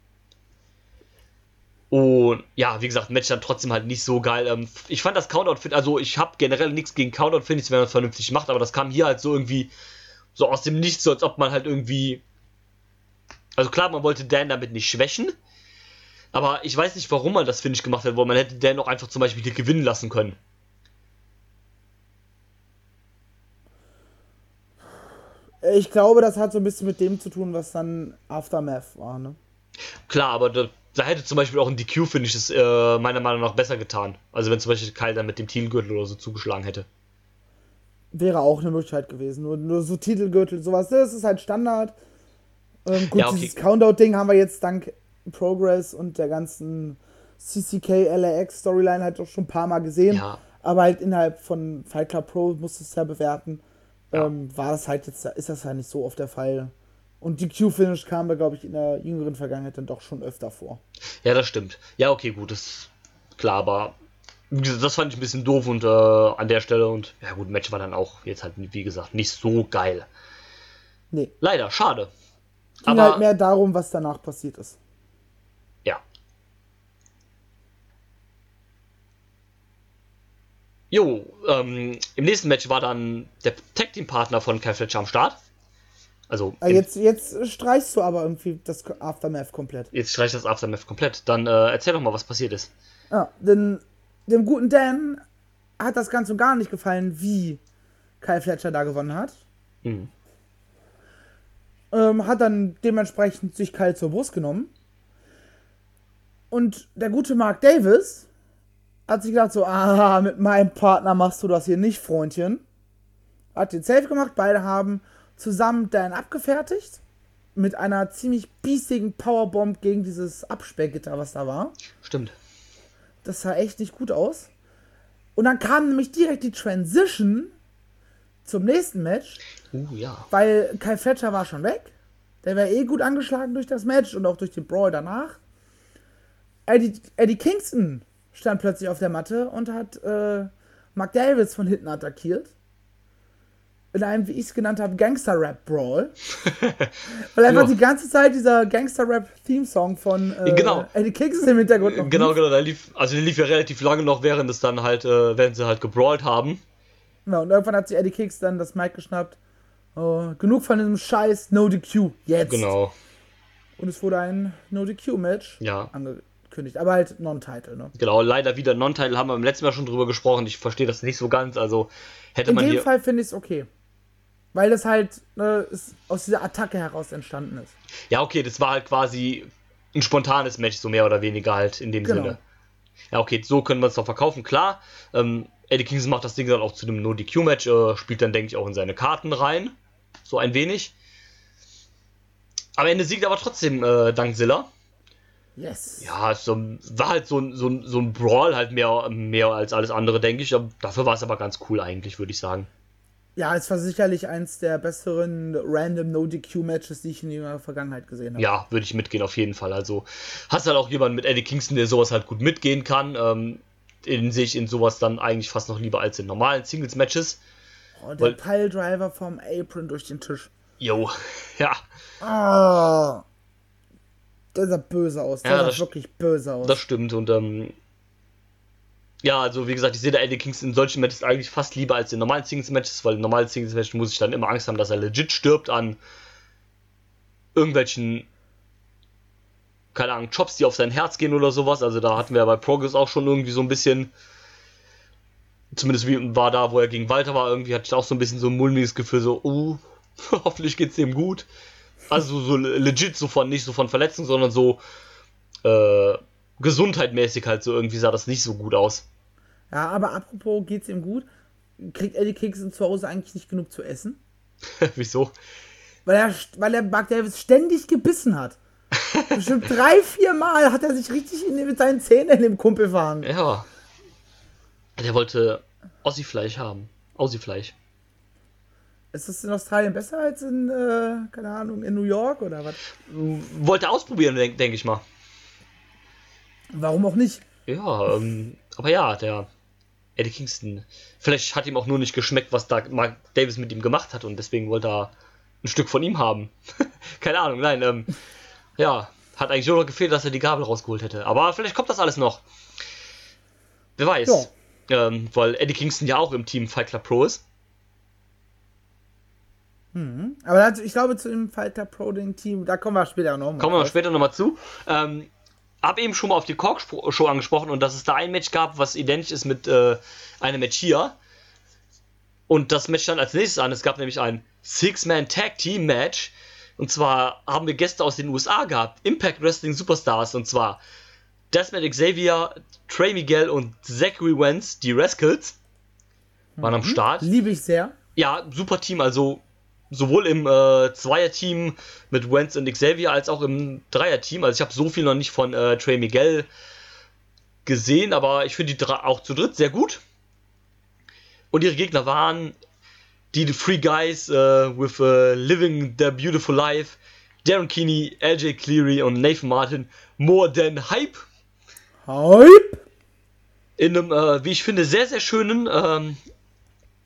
Und ja, wie gesagt, Match dann trotzdem halt nicht so geil. Ähm, ich fand das Countout, also ich habe generell nichts gegen Countout, finde ich, wenn man es vernünftig macht, aber das kam hier halt so irgendwie so aus dem Nichts, so als ob man halt irgendwie. Also klar, man wollte Dan damit nicht schwächen, aber ich weiß nicht, warum man das, finde ich, gemacht hat, weil man hätte Dan auch einfach zum Beispiel gewinnen lassen können. Ich glaube, das hat so ein bisschen mit dem zu tun, was dann Aftermath war, ne? Klar, aber da, da hätte zum Beispiel auch ein DQ, finde ich, es äh, meiner Meinung nach besser getan. Also wenn zum Beispiel Kyle dann mit dem Titelgürtel oder so zugeschlagen hätte. Wäre auch eine Möglichkeit gewesen. Nur, nur so Titelgürtel, sowas, das ist halt Standard. Ähm, gut, Ja, okay. dieses Countout-Ding haben wir jetzt dank Progress und der ganzen CCK LAX Storyline halt doch schon ein paar Mal gesehen. Ja. Aber halt innerhalb von Fight Club Pro musst du es ja bewerten. Ja. Ähm, war das halt jetzt, ist das halt nicht so oft der Fall. Und die Q-Finish kam da, glaube ich, in der jüngeren Vergangenheit dann doch schon öfter vor. Ja, das stimmt. Ja, okay, gut, das ist klar, aber wie gesagt, das fand ich ein bisschen doof und äh, an der Stelle und ja gut, Match war dann auch jetzt halt, wie gesagt, nicht so geil. Nee. Leider, schade. Ging Aber halt mehr darum, was danach passiert ist. ja. Jo, ähm, im nächsten Match war dann der Tag Team Partner von Kyle Fletcher am Start. Also im- jetzt, jetzt streichst du aber irgendwie das Aftermath komplett. jetzt streicht das Aftermath komplett. Dann äh, erzähl doch mal, was passiert ist. Ja, denn dem guten Dan hat das ganz und gar nicht gefallen, wie Kyle Fletcher da gewonnen hat. Mhm. Ähm, hat dann dementsprechend sich Kyle zur Brust genommen. Und der gute Mark Davis hat sich gedacht so, ah, mit meinem Partner machst du das hier nicht, Freundchen. Hat den Safe gemacht, beide haben zusammen Dan abgefertigt. Mit einer ziemlich biestigen Powerbomb gegen dieses Absperrgitter, was da war. Stimmt. Das sah echt nicht gut aus. Und dann kam nämlich direkt die Transition zum nächsten Match, Uh, ja. weil Kyle Fletcher war schon weg. Der war eh gut angeschlagen durch das Match und auch durch den Brawl danach. Eddie, Eddie Kingston stand plötzlich auf der Matte und hat äh, Mark Davis von hinten attackiert. In einem, wie ich es genannt habe, Gangster-Rap-Brawl. Weil einfach Ja. die ganze Zeit dieser Gangster-Rap-Theme-Song von äh, Genau. Eddie Kingston im Hintergrund noch Genau, lief. genau, da lief, also der lief ja relativ lange noch, während es dann halt, äh, während sie halt gebrawlt haben. Ja, und irgendwann hat sich Eddie Kicks dann das Mic geschnappt. Oh, genug von diesem Scheiß No DQ. Jetzt. Genau. Und es wurde ein No DQ Match Ja. Angekündigt. Aber halt Non-Title, ne? Genau, leider wieder Non-Title, haben wir im letzten Mal schon drüber gesprochen. Ich verstehe das nicht so ganz. Also hätte In man dem hier. Fall finde ich es okay. Weil das halt ne, aus dieser Attacke heraus entstanden ist. Ja, okay, das war halt quasi ein spontanes Match, so mehr oder weniger halt in dem Genau. Sinne. Ja, okay, so können wir es doch verkaufen, klar. Ähm, Eddie Kingston macht das Ding dann auch zu einem No-DQ-Match, äh, spielt dann, denke ich, auch in seine Karten rein. So ein wenig. Am Ende siegt aber trotzdem äh, dank Zilla. Yes. Ja, es war halt so ein, so, ein, so ein Brawl, halt mehr, mehr als alles andere, denke ich. Dafür war es aber ganz cool eigentlich, würde ich sagen. Ja, es war sicherlich eins der besseren random No DQ Matches, die ich in der Vergangenheit gesehen habe. Ja, würde ich mitgehen auf jeden Fall. Also hast halt auch jemanden mit Eddie Kingston, der sowas halt gut mitgehen kann. Ähm, den sehe ich in sowas dann eigentlich fast noch lieber als in normalen Singles-Matches. Oh, der Piledriver vom Apron durch den Tisch. Jo, ja. Oh, der sah böse aus. Der Ja, sah das- wirklich böse aus. Das stimmt und ähm, ja, also wie gesagt, ich sehe der Eddie Kingston in solchen Matches eigentlich fast lieber als in normalen Singles-Matches, weil in normalen Singles-Matches muss ich dann immer Angst haben, dass er legit stirbt an irgendwelchen, keine Ahnung, Chops, die auf sein Herz gehen oder sowas. Also da hatten wir ja bei Progress auch schon irgendwie so ein bisschen, zumindest wie war da, wo er gegen Walter war, irgendwie hatte ich auch so ein bisschen so ein mulmiges Gefühl, so, oh, hoffentlich geht's dem gut. Also so legit, so von, nicht so von Verletzung, sondern so, äh, gesundheitmäßig halt so irgendwie sah das nicht so gut aus. Ja, aber apropos, geht's ihm gut? Kriegt Eddie Kingston zu Hause eigentlich nicht genug zu essen? Wieso? Weil er, weil er Mark Davis ständig gebissen hat. Bestimmt drei, vier Mal hat er sich richtig in, mit seinen Zähnen in dem Kumpel verhangen. Ja. Der wollte Ossi-Fleisch haben. Aussie-Fleisch. Ist das in Australien besser als in, äh, keine Ahnung, in New York oder was? Wollte ausprobieren, denke denk ich mal. Warum auch nicht? Ja, ähm, aber ja, der Eddie Kingston. Vielleicht hat ihm auch nur nicht geschmeckt, was da Mark Davis mit ihm gemacht hat und deswegen wollte er ein Stück von ihm haben. Keine Ahnung, nein, ähm, ja, hat eigentlich nur noch gefehlt, dass er die Gabel rausgeholt hätte. Aber vielleicht kommt das alles noch. Wer weiß. Ähm, weil Eddie Kingston ja auch im Team Fight Club Pro ist. Aber dazu- ich glaube, zu dem Fighter Pro Ding Team, da kommen wir später noch mal. Kommen wir später nochmal zu. Ähm, hab eben schon mal auf die Kork-Show angesprochen und dass es da ein Match gab, was identisch ist mit äh, einem Match hier. Und das Match stand als nächstes an. Es gab nämlich ein Six-Man-Tag-Team-Match. Und zwar haben wir Gäste aus den USA gehabt. Impact Wrestling Superstars. Und zwar Desmond Xavier, Trey Miguel und Zachary Wentz, die Rascals, waren am Start. Liebe ich sehr. Ja, super Team. Also sowohl im äh, Zweier-Team mit Wentz und Xavier als auch im Dreier-Team. Also ich habe so viel noch nicht von äh, Trey Miguel gesehen, aber ich finde die auch zu dritt sehr gut. Und ihre Gegner waren die Three Guys äh, with äh, Living Their Beautiful Life, Darren Keeney, LJ Cleary und Nathan Martin. More than Hype Hype! in einem, äh, wie ich finde, sehr, sehr schönen, ähm,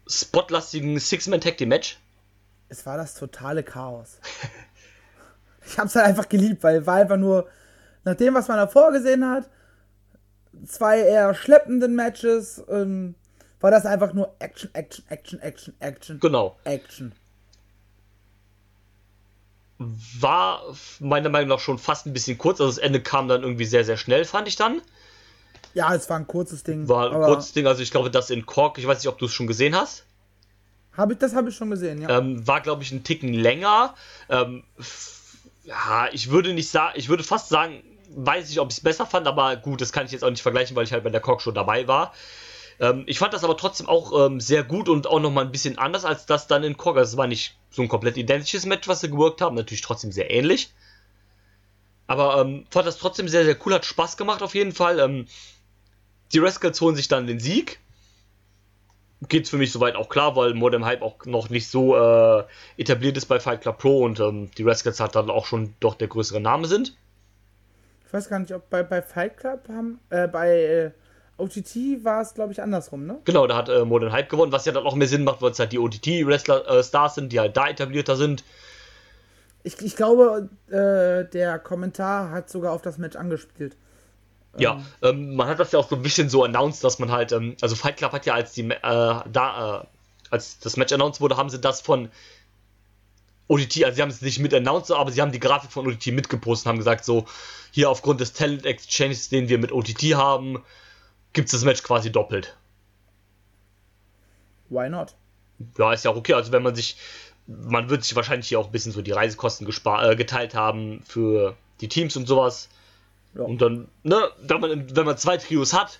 spotlastigen Six-Man-Tag-Team-Match. Es war das totale Chaos. Ich hab's halt einfach geliebt, weil war einfach nur, nach dem, was man davor gesehen hat, zwei eher schleppenden Matches, ähm, war das einfach nur Action, Action, Action, Action, Action, Genau. Action. war meiner Meinung nach schon fast ein bisschen kurz. Also das Ende kam dann irgendwie sehr, sehr schnell, fand ich dann. Ja, es war ein kurzes Ding. War ein kurzes Ding. Also ich glaube, das in Kork, ich weiß nicht, ob du es schon gesehen hast, Hab ich, das habe ich schon gesehen, ja. ähm, war, glaube ich, ein Ticken länger. Ähm, ja, ich würde nicht sagen, ich würde fast sagen, weiß nicht, ob ich es besser fand, aber gut, das kann ich jetzt auch nicht vergleichen, weil ich halt bei der Kork Show dabei war. Ähm, ich fand das aber trotzdem auch ähm, sehr gut und auch nochmal ein bisschen anders als das dann in Kork. Also es war nicht so ein komplett identisches Match, was sie geworkt haben, natürlich trotzdem sehr ähnlich. Aber ähm, fand das trotzdem sehr, sehr cool, hat Spaß gemacht auf jeden Fall. Ähm, die Rascals holen sich dann den Sieg. Geht's für mich soweit auch klar, weil Modern Hype auch noch nicht so äh, etabliert ist bei Fight Club Pro und ähm, die Rascals halt dann auch schon doch der größere Name sind. Ich weiß gar nicht, ob bei, bei Fight Club haben, äh, bei äh, OTT war es, glaube ich, andersrum, ne? Genau, da hat äh, Modern Hype gewonnen, was ja dann auch mehr Sinn macht, weil es halt die OTT-Wrestler-Stars sind, die halt da etablierter sind. Ich, ich glaube, äh, der Kommentar hat sogar auf das Match angespielt. Ja, ähm, man hat das ja auch so ein bisschen so announced, dass man halt, ähm, also Fight Club hat ja als die, äh, da, äh, als das Match announced wurde, haben sie das von ODT, also sie haben es nicht mit announced, aber sie haben die Grafik von ODT mitgepostet und haben gesagt, so, hier aufgrund des Talent Exchanges, den wir mit OTT haben, gibt es das Match quasi doppelt. Why not? Ja, ist ja auch okay, also wenn man sich, man wird sich wahrscheinlich hier auch ein bisschen so die Reisekosten äh, geteilt haben für die Teams und sowas. Ja. Und dann, ne, wenn man, wenn man zwei Trios hat,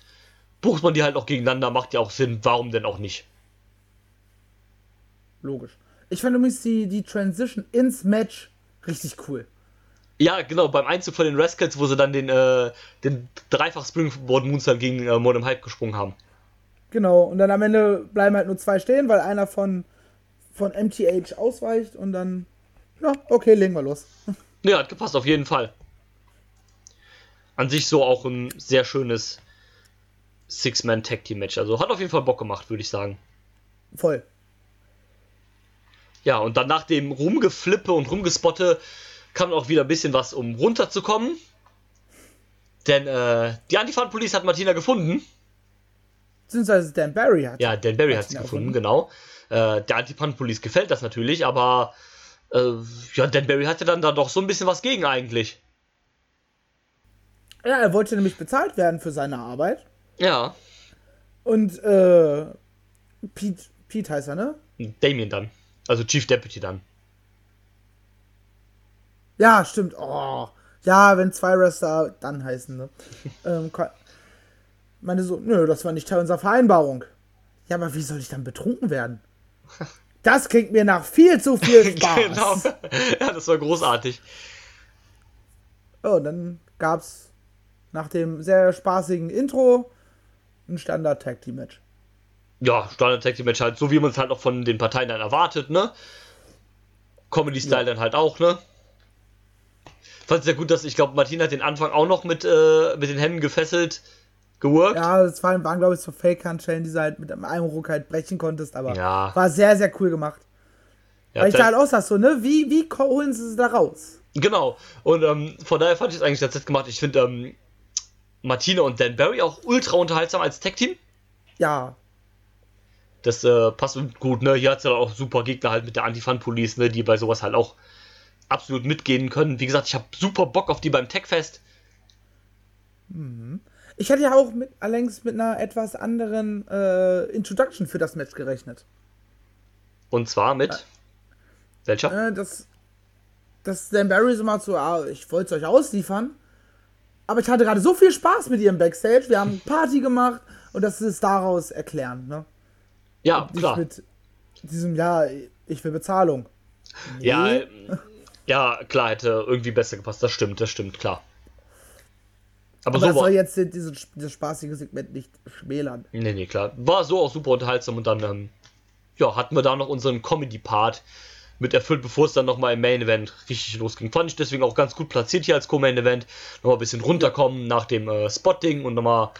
bucht man die halt auch gegeneinander, macht ja auch Sinn, warum denn auch nicht? Logisch. Ich fand übrigens die, die Transition ins Match richtig cool. Ja, genau, beim Einzug von den Rascals, wo sie dann den, äh, den dreifach Springboard Moonsault gegen äh, Modern Hype gesprungen haben. Genau, und dann am Ende bleiben halt nur zwei stehen, weil einer von, von MTH ausweicht und dann, ja, okay, legen wir los. Ja, hat gepasst, auf jeden Fall. An sich so auch ein sehr schönes Six-Man-Tag-Team-Match. Also hat auf jeden Fall Bock gemacht, würde ich sagen. Voll. Ja, und dann nach dem Rumgeflippe und Rumgespotte kam auch wieder ein bisschen was, um runterzukommen. Denn äh, die Antifan-Police hat Martina gefunden. Beziehungsweise Dan Barry hat. Ja, Dan Barry hat sie gefunden, genau. Äh, der Antifan-Police gefällt das natürlich, aber äh, ja, Dan Barry hatte dann da doch so ein bisschen was gegen eigentlich. Ja, er wollte nämlich bezahlt werden für seine Arbeit. Ja. Und äh, Pete, Pete heißt er, ne? Damien dann. Also Chief Deputy dann. Ja, stimmt. Oh. Ja, wenn zwei Wrestler dann heißen, ne? ähm, meine so, nö, das war nicht Teil unserer Vereinbarung. Ja, aber wie soll ich dann betrunken werden? Das klingt mir nach viel zu viel Spaß. genau. Ja, das war großartig. Oh, und dann gab's nach dem sehr spaßigen Intro ein Standard Tag Team Match. Ja, Standard Tag Team Match halt, so wie man es halt auch von den Parteien dann erwartet, ne? Comedy Style ja. dann halt auch, ne? Fand es sehr gut, dass ich glaube, Martina hat den Anfang auch noch mit, äh, mit den Händen gefesselt geworkt. Ja, das waren, waren glaube ich, so Fake-Handschellen, die du halt mit einem Ruck halt brechen konntest, aber ja. war sehr, sehr cool gemacht. Ja, Weil ich da halt auch sag, so, ne, wie, wie holen sie es da raus? Genau, und ähm, von daher fand ich es eigentlich ganz nett gemacht. Ich finde ähm, Martina und Dan Barry auch ultra unterhaltsam als Tech-Team. Ja. Das äh, passt gut, ne? Hier hat es ja auch super Gegner halt mit der Antifan-Police, ne, die bei sowas halt auch absolut mitgehen können. Wie gesagt, ich habe super Bock auf die beim Techfest. Mhm. Ich hatte ja auch mit, allerdings mit einer etwas anderen äh, Introduction für das Match gerechnet. Und zwar mit? Äh, welcher? Äh, das, das Dan Barry so mal so, ah, ich wollte es euch ausliefern. Aber ich hatte gerade so viel Spaß mit ihrem Backstage. Wir haben Party gemacht und das ist daraus erklären, ne? Ja, und klar. Mit diesem, ja, ich will Bezahlung. Nee. Ja, ja, klar, hätte irgendwie besser gepasst. Das stimmt, das stimmt, klar. Aber, Aber so das soll jetzt dieses, dieses spaßige Segment nicht schmälern. Nee, nee, klar. War so auch super unterhaltsam und dann, ähm, ja, hatten wir da noch unseren Comedy-Part mit erfüllt, bevor es dann nochmal im Main-Event richtig losging. Fand ich deswegen auch ganz gut platziert hier als Co-Main-Event. Nochmal ein bisschen runterkommen nach dem äh, Spotting und nochmal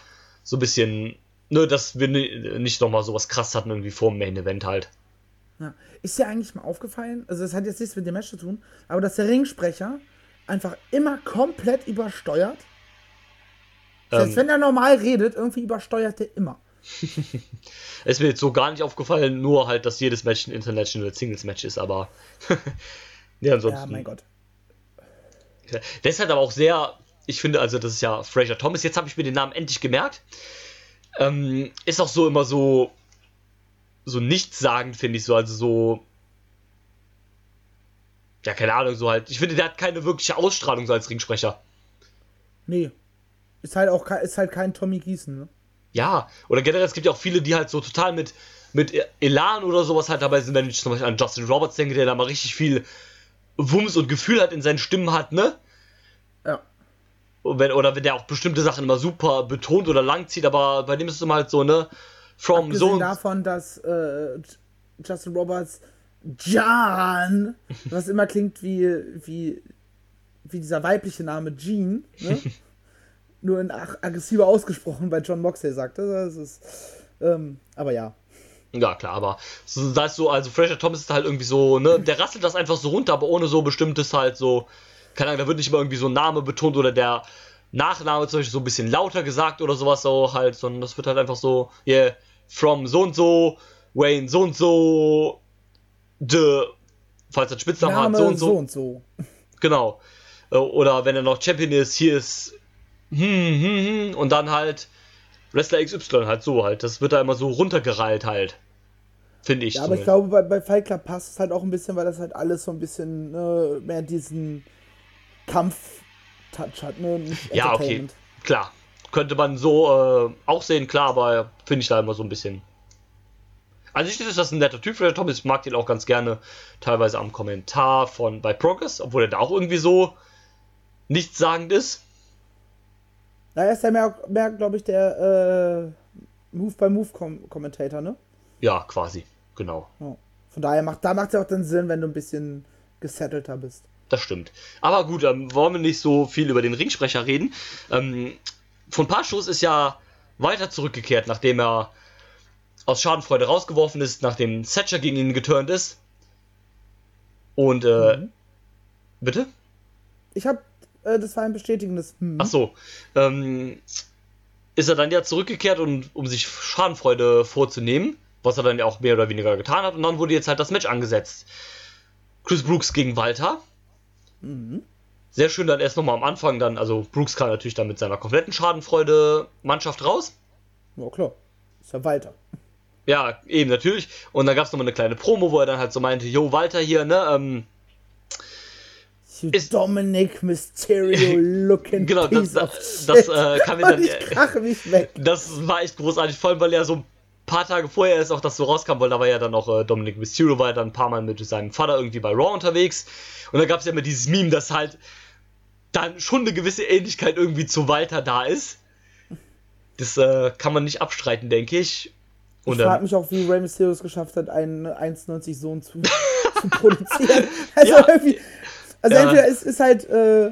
so ein bisschen, ne, dass wir nicht nochmal sowas krass hatten irgendwie vor dem Main-Event halt. Ja. Ist dir eigentlich mal aufgefallen, also das hat jetzt nichts mit dem Match zu tun, aber dass der Ringsprecher einfach immer komplett übersteuert? Selbst ähm, wenn er normal redet, irgendwie übersteuert er immer. ist mir jetzt so gar nicht aufgefallen, nur halt, dass jedes Match ein International Singles Match ist, aber. ja, ansonsten. Ja, mein Gott. Der ist halt aber auch sehr, ich finde, also das ist ja Fraser Thomas, jetzt habe ich mir den Namen endlich gemerkt. Ähm, ist auch so immer so so nichtssagend, finde ich so. Also so. Ja, keine Ahnung, so halt. Ich finde, der hat keine wirkliche Ausstrahlung so als Ringsprecher. Nee. Ist halt auch ist halt kein Tommy Gießen, ne? Ja, oder generell, es gibt ja auch viele, die halt so total mit, mit Elan oder sowas halt dabei sind, wenn ich zum Beispiel an Justin Roberts denke, der da mal richtig viel Wumms und Gefühl hat in seinen Stimmen hat, ne? Ja. wenn, oder wenn der auch bestimmte Sachen immer super betont oder lang zieht, aber bei dem ist es immer halt so, ne? From Abgesehen so davon, dass äh, Justin Roberts John, was immer klingt wie, wie, wie dieser weibliche Name Jean, ne? nur in ag aggressiver ausgesprochen, weil John Moxley sagte. Das ist, ähm, aber ja. Ja, klar, aber das ist so, also Fraser Thomas ist halt irgendwie so, ne, der rasselt das einfach so runter, aber ohne so bestimmtes halt so, keine Ahnung, da wird nicht mal irgendwie so ein Name betont oder der Nachname zum Beispiel so ein bisschen lauter gesagt oder sowas so halt, sondern das wird halt einfach so, yeah, from so und so, Wayne so und so, the, falls er Spitznamen hat, so und so. so und so. Genau. Äh, oder wenn er noch Champion ist, hier ist hm, hm, hm, und dann halt Wrestler XY halt so halt. Das wird da immer so runtergereilt halt. Finde ich. Ja, aber ich glaube, bei, bei Fight Club passt es halt auch ein bisschen, weil das halt alles so ein bisschen äh, mehr diesen Kampf-Touch hat, ne? ja, okay. Klar. Könnte man so äh, auch sehen, klar, aber finde ich da immer so ein bisschen. Also ich finde, ist das ein netter Typ für der Thomas. Ich mag den auch ganz gerne teilweise am Kommentar von bei Progress, obwohl er da auch irgendwie so nichtssagend ist. Na, er ist ja mehr, mehr glaube ich, der äh, Move-by-Move-Kommentator, ne? Ja, quasi, genau. Ja. Von daher macht da macht es ja auch dann Sinn, wenn du ein bisschen gesettelter bist. Das stimmt. Aber gut, ähm, wollen wir nicht so viel über den Ringsprecher reden. Ähm, von Shows ist ja weiter zurückgekehrt, nachdem er aus Schadenfreude rausgeworfen ist, nachdem Thatcher gegen ihn geturnt ist. Und, äh, mhm. bitte? Ich habe, äh, das war ein bestätigendes. Hm. Ach so, ähm, ist er dann ja zurückgekehrt, um, um sich Schadenfreude vorzunehmen, was er dann ja auch mehr oder weniger getan hat. Und dann wurde jetzt halt das Match angesetzt. Chris Brooks gegen Walter. Mhm. Sehr schön dann erst nochmal am Anfang dann, also Brooks kam natürlich dann mit seiner kompletten Schadenfreude-Mannschaft raus. Ja, klar. Ist ja Walter. Ja, eben natürlich. Und dann gab es nochmal eine kleine Promo, wo er dann halt so meinte, yo, Walter hier, ne, ähm, ist Dominic Mysterio looking genau, piece das, of das, das äh, kam mir dann. Ich krache mich weg. Das war echt großartig, vor allem weil er so ein paar Tage vorher ist auch das so rauskam, weil da war ja dann auch äh, Dominic Mysterio war ja dann ein paar Mal mit seinem Vater irgendwie bei Raw unterwegs. Und da gab es ja immer dieses Meme, dass halt dann schon eine gewisse Ähnlichkeit irgendwie zu Walter da ist. Das äh, kann man nicht abstreiten, denke ich. Und, ich frage mich auch, wie Rey Mysterio es geschafft hat, einen 1,90 Sohn zu, zu produzieren. Also ja. irgendwie. Also ja. entweder ist, ist halt äh,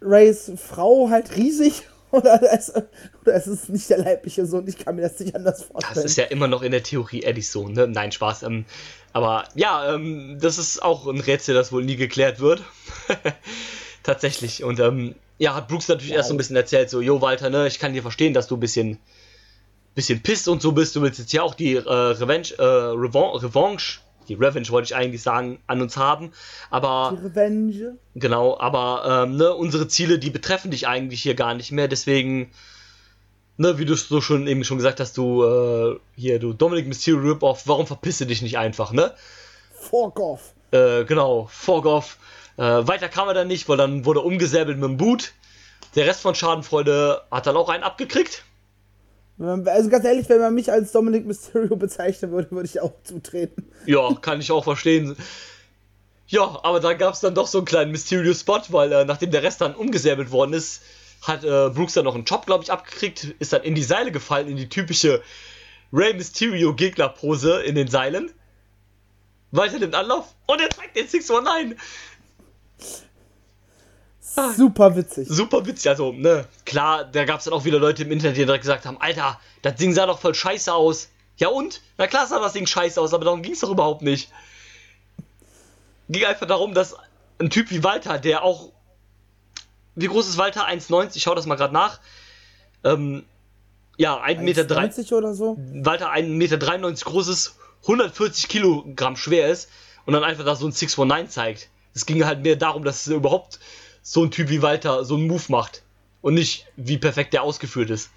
Rays Frau halt riesig oder es, oder es ist nicht der leibliche Sohn. Ich kann mir das nicht anders vorstellen. Das ist ja immer noch in der Theorie Eddies Sohn, ne? Nein, Spaß. Ähm, aber ja, ähm, das ist auch ein Rätsel, das wohl nie geklärt wird. Tatsächlich. Und ähm, ja, hat Brooks natürlich wow. erst so ein bisschen erzählt, so, jo Walter, ne, ich kann dir verstehen, dass du ein bisschen, bisschen pisst und so bist. Du willst jetzt ja auch die äh, Revenge, äh, Revanche die Revenge wollte ich eigentlich sagen, an uns haben. Aber. Die Revenge. Genau, aber ähm, ne, unsere Ziele, die betreffen dich eigentlich hier gar nicht mehr. Deswegen, ne, wie du so schon eben schon gesagt hast, du äh, hier, du Dominic Mysterio Rip-Off, warum verpisse dich nicht einfach, ne? Fork off. Äh, genau, Fork off. Äh, weiter kam er dann nicht, weil dann wurde umgesäbelt mit dem Boot. Der Rest von Schadenfreude hat dann auch einen abgekriegt. Also ganz ehrlich, wenn man mich als Dominic Mysterio bezeichnen würde, würde ich auch zutreten. Ja, kann ich auch verstehen. Ja, aber da gab es dann doch so einen kleinen Mysterio-Spot, weil äh, nachdem der Rest dann umgesäbelt worden ist, hat äh, Brooks dann noch einen Job, glaube ich, abgekriegt, ist dann in die Seile gefallen, in die typische Rey Mysterio-Gegner-Pose in den Seilen. Weiter den Anlauf und er zeigt den 619. Super witzig. Super witzig, also, ne, klar, da gab es dann auch wieder Leute im Internet, die direkt gesagt haben, Alter, das Ding sah doch voll scheiße aus. Ja und? Na klar sah das Ding scheiße aus, aber darum ging es doch überhaupt nicht. Ging einfach darum, dass ein Typ wie Walter, der auch. Wie groß ist Walter? 1,90? Ich schau das mal gerade nach. Ähm, ja, 1,90 Meter. oder so? Walter 1,93 Meter groß ist, 140 Kilogramm schwer ist und dann einfach da so ein 619 zeigt. Es ging halt mehr darum, dass es überhaupt so ein Typ wie Walter so einen Move macht. Und nicht, wie perfekt der ausgeführt ist.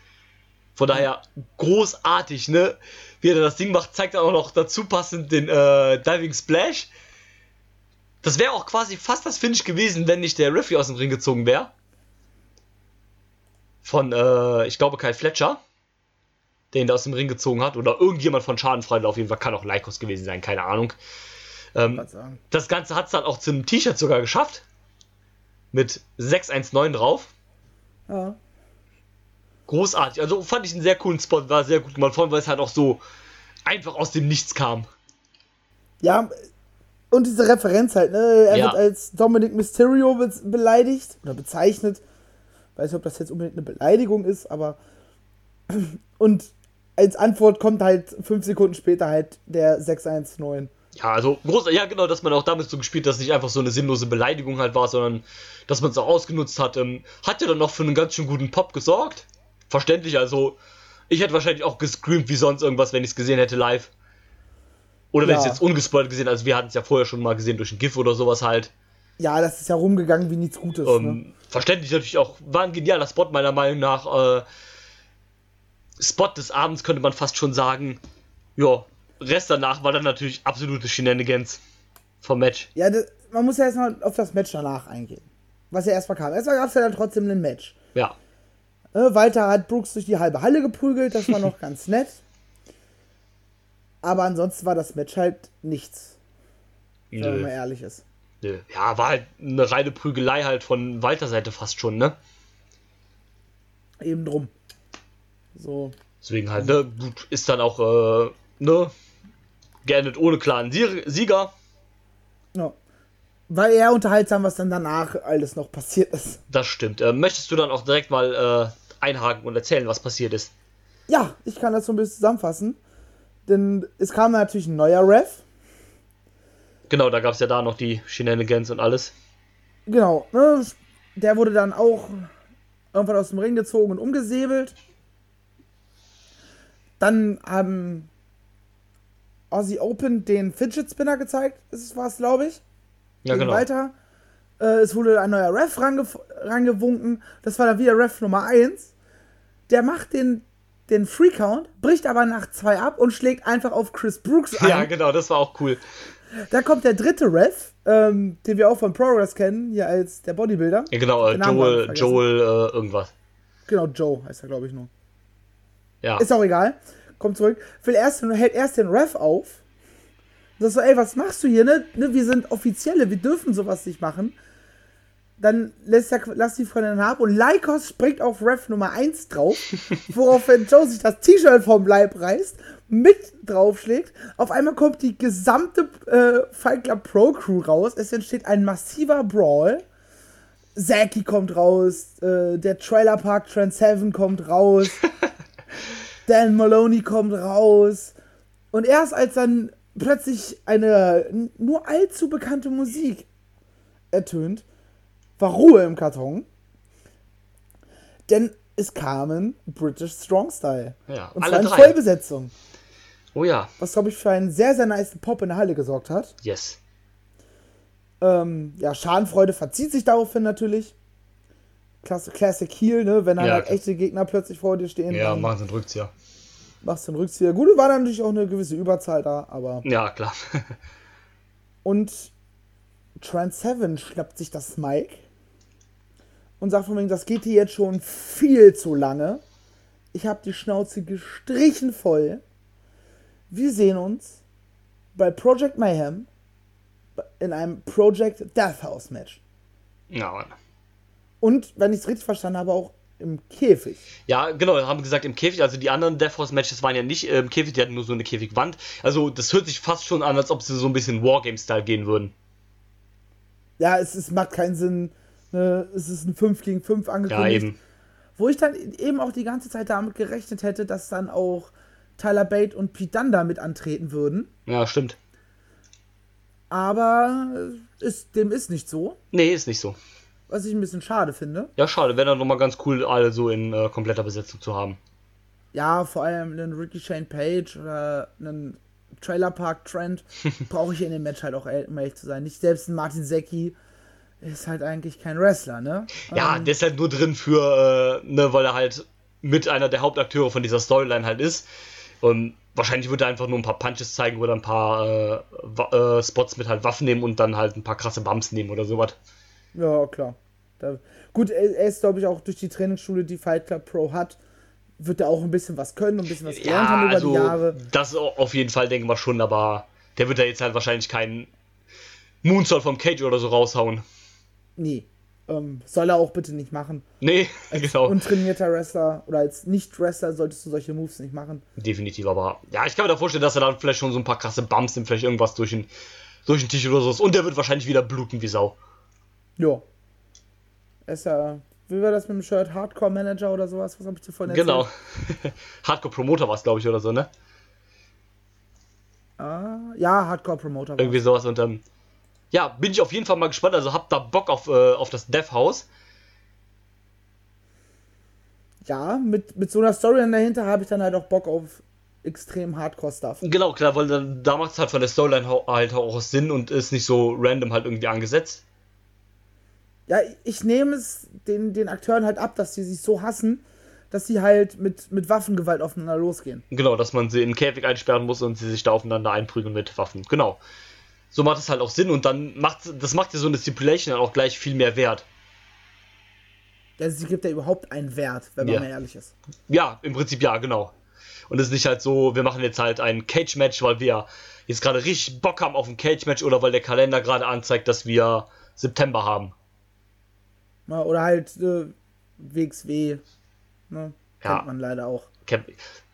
Von daher großartig, ne? Wie er das Ding macht, zeigt er auch noch dazu passend den äh, Diving Splash. Das wäre auch quasi fast das Finish gewesen, wenn nicht der Referee aus dem Ring gezogen wäre. Von, äh, ich glaube, Kai Fletcher. Der ihn da aus dem Ring gezogen hat. Oder irgendjemand von Schadenfreude. Auf jeden Fall kann auch Lycos gewesen sein, keine Ahnung. Ähm, das Ganze hat es dann auch zum T-Shirt sogar geschafft mit 619 drauf. Ja. Großartig. Also fand ich einen sehr coolen Spot, war sehr gut gemacht, vor allem weil es halt auch so einfach aus dem Nichts kam. Ja, und diese Referenz halt, ne? Er ja. wird als Dominic Mysterio be beleidigt oder bezeichnet. Weiß nicht, ob das jetzt unbedingt eine Beleidigung ist, aber. Und als Antwort kommt halt fünf Sekunden später halt der 619. Ja, also groß, ja genau, dass man auch damit so gespielt, dass es nicht einfach so eine sinnlose Beleidigung halt war, sondern dass man es auch ausgenutzt hat. Ähm, hat ja dann noch für einen ganz schön guten Pop gesorgt. Verständlich, also ich hätte wahrscheinlich auch gescreamt wie sonst irgendwas, wenn ich es gesehen hätte live. Oder wenn ich es jetzt ungespoilt gesehen, also wir hatten es ja vorher schon mal gesehen durch ein GIF oder sowas halt. Ja, das ist ja rumgegangen wie nichts Gutes. Ähm, ne? Verständlich natürlich auch, war ein genialer Spot meiner Meinung nach. Äh, Spot des Abends könnte man fast schon sagen. Ja, Rest danach war dann natürlich absolute Shenanigans vom Match. Ja, das, man muss ja erstmal auf das Match danach eingehen. Was ja erstmal kam. Erstmal gab es ja dann trotzdem ein Match. Ja. Äh, Walter hat Brooks durch die halbe Halle geprügelt, das war noch ganz nett. Aber ansonsten war das Match halt nichts. Nö. Wenn man ehrlich ist. Nö. Ja, war halt eine reine Prügelei halt von Walter Seite fast schon, ne? Eben drum. So. Deswegen halt, ne, gut, ist dann auch, äh, ne, geendet ohne klaren Sieger. Ja. War eher unterhaltsam, was dann danach alles noch passiert ist. Das stimmt. Äh, möchtest du dann auch direkt mal äh, einhaken und erzählen, was passiert ist. Ja, ich kann das so ein bisschen zusammenfassen. Denn es kam natürlich ein neuer Ref. Genau, da gab es ja da noch die Shenanigans und alles. Genau, ne? Der wurde dann auch irgendwann aus dem Ring gezogen und umgesäbelt. Dann haben Aussie Open den Fidget Spinner gezeigt, ist es glaube ich. Ja, genau. weiter. Äh, es wurde ein neuer Ref range rangewunken. Das war dann wieder Ref Nummer 1. Der macht den, den Free Count, bricht aber nach zwei ab und schlägt einfach auf Chris Brooks ein. Ja, genau, das war auch cool. Da kommt der dritte Ref, ähm, den wir auch von Progress kennen, hier als der Bodybuilder. Ja, genau, äh, Joel. Joel, äh, irgendwas. Genau, Joe heißt er, glaube ich, nur. Ja. Ist auch egal. Kommt zurück. Will erst, hält erst den Ref auf. Das so, ey, was machst du hier, ne? ne? Wir sind Offizielle, wir dürfen sowas nicht machen. Dann lässt er, lass die Freundin ab und Lycos springt auf Ref Nummer 1 drauf, woraufhin Joe sich das T-Shirt vom Leib reißt, mit draufschlägt. Auf einmal kommt die gesamte äh, Fight Club Pro Crew raus. Es entsteht ein massiver Brawl. Zaki kommt raus, äh, der Trailer Park Trans 7 kommt raus. Dan Maloney kommt raus. Und erst als dann plötzlich eine nur allzu bekannte Musik ertönt, war Ruhe im Karton. Denn es kamen British Strong Style. Ja, Und zwar in drei. Vollbesetzung. Oh ja, Was, glaube ich, für einen sehr, sehr nice Pop in der Halle gesorgt hat. yes. Ähm, ja, Schadenfreude verzieht sich daraufhin natürlich. Klasse, Classic Heal, ne? Wenn dann Ja, halt klar. echte Gegner plötzlich vor dir stehen, Ja, dann machen sie einen Rückzieher. machst du einen Rückzieher. Gut, war dann natürlich auch eine gewisse Überzahl da, aber. Ja, klar. Und Trans 7 schnappt sich das Mike und sagt von wegen, das geht hier jetzt schon viel zu lange. Ich habe die Schnauze gestrichen voll. Wir sehen uns bei Project Mayhem in einem Project Death House Match. ja, Mann. Und, wenn ich es richtig verstanden habe, auch im Käfig. Ja, genau, haben gesagt im Käfig, also die anderen Death Force Matches waren ja nicht äh, im Käfig, die hatten nur so eine Käfigwand. Also das hört sich fast schon an, als ob sie so ein bisschen Wargame-Style gehen würden. Ja, es, es macht keinen Sinn. Ne? Es ist ein 5 gegen 5 Ja, angekündigt. eben. Wo ich dann eben auch die ganze Zeit damit gerechnet hätte, dass dann auch Tyler Bate und Pete Dunne mit antreten würden. Ja, stimmt. Aber äh, ist, dem ist nicht so. Nee, ist nicht so. Was ich ein bisschen schade finde. Ja, schade, wäre dann nochmal ganz cool, alle so in äh, kompletter Besetzung zu haben. Ja, vor allem einen Ricky Shane Page oder einen Trailer Park Trend brauche ich in dem Match halt auch, um ehrlich zu sein. Nicht selbst ein Martin Secki ist halt eigentlich kein Wrestler, ne? Ja, Ähm, der ist halt nur drin für, äh, ne, weil er halt mit einer der Hauptakteure von dieser Storyline halt ist. Und wahrscheinlich wird er einfach nur ein paar Punches zeigen oder ein paar äh, äh, Spots mit halt Waffen nehmen und dann halt ein paar krasse Bumps nehmen oder sowas. Ja, klar. Da, gut, er, er ist, glaube ich, auch durch die Trainingsschule, die Fight Club Pro hat, wird er auch ein bisschen was können und ein bisschen was gelernt Ja, haben über also die Jahre. das au- auf jeden Fall denken wir schon, aber der wird da jetzt halt wahrscheinlich keinen Moonsault vom Cage oder so raushauen. Nee. Ähm, soll er auch bitte nicht machen. Nee, Als genau. untrainierter Wrestler oder als Nicht-Wrestler solltest du solche Moves nicht machen. Definitiv, aber ja, ich kann mir da vorstellen, dass er dann vielleicht schon so ein paar krasse Bumps nimmt, vielleicht irgendwas durch den, durch den Tisch oder so. Und der wird wahrscheinlich wieder bluten wie Sau. Ja. Ist ja, wie war das mit dem Shirt? Hardcore Manager oder sowas? Was habe ich dir vorhin erzählt? Genau. Hardcore Promoter war es, glaube ich, oder so, ne? Ah, ja, Hardcore Promoter. war's. Irgendwie sowas und ähm, ja, bin ich auf jeden Fall mal gespannt. Also habt da Bock auf, äh, auf das Death House. Ja, mit, mit so einer Story dahinter habe ich dann halt auch Bock auf extrem Hardcore-Stuff. Genau, klar, weil dann, da macht es halt von der Storyline halt auch Sinn und ist nicht so random halt irgendwie angesetzt. Ja, ich nehme es den, den Akteuren halt ab, dass sie sich so hassen, dass sie halt mit, mit Waffengewalt aufeinander losgehen. Genau, dass man sie in den Käfig einsperren muss und sie sich da aufeinander einprügeln mit Waffen. Genau. So macht es halt auch Sinn und dann macht das macht ja so eine Stipulation dann auch gleich viel mehr Wert. Ja, sie gibt ja überhaupt einen Wert, wenn man Ja. mal ehrlich ist. Ja, im Prinzip ja, genau. Und es ist nicht halt so, wir machen jetzt halt ein Cage-Match, weil wir jetzt gerade richtig Bock haben auf ein Cage-Match oder weil der Kalender gerade anzeigt, dass wir September haben. Ja, oder halt äh, WXW. Ne? Ja. Kennt man leider auch.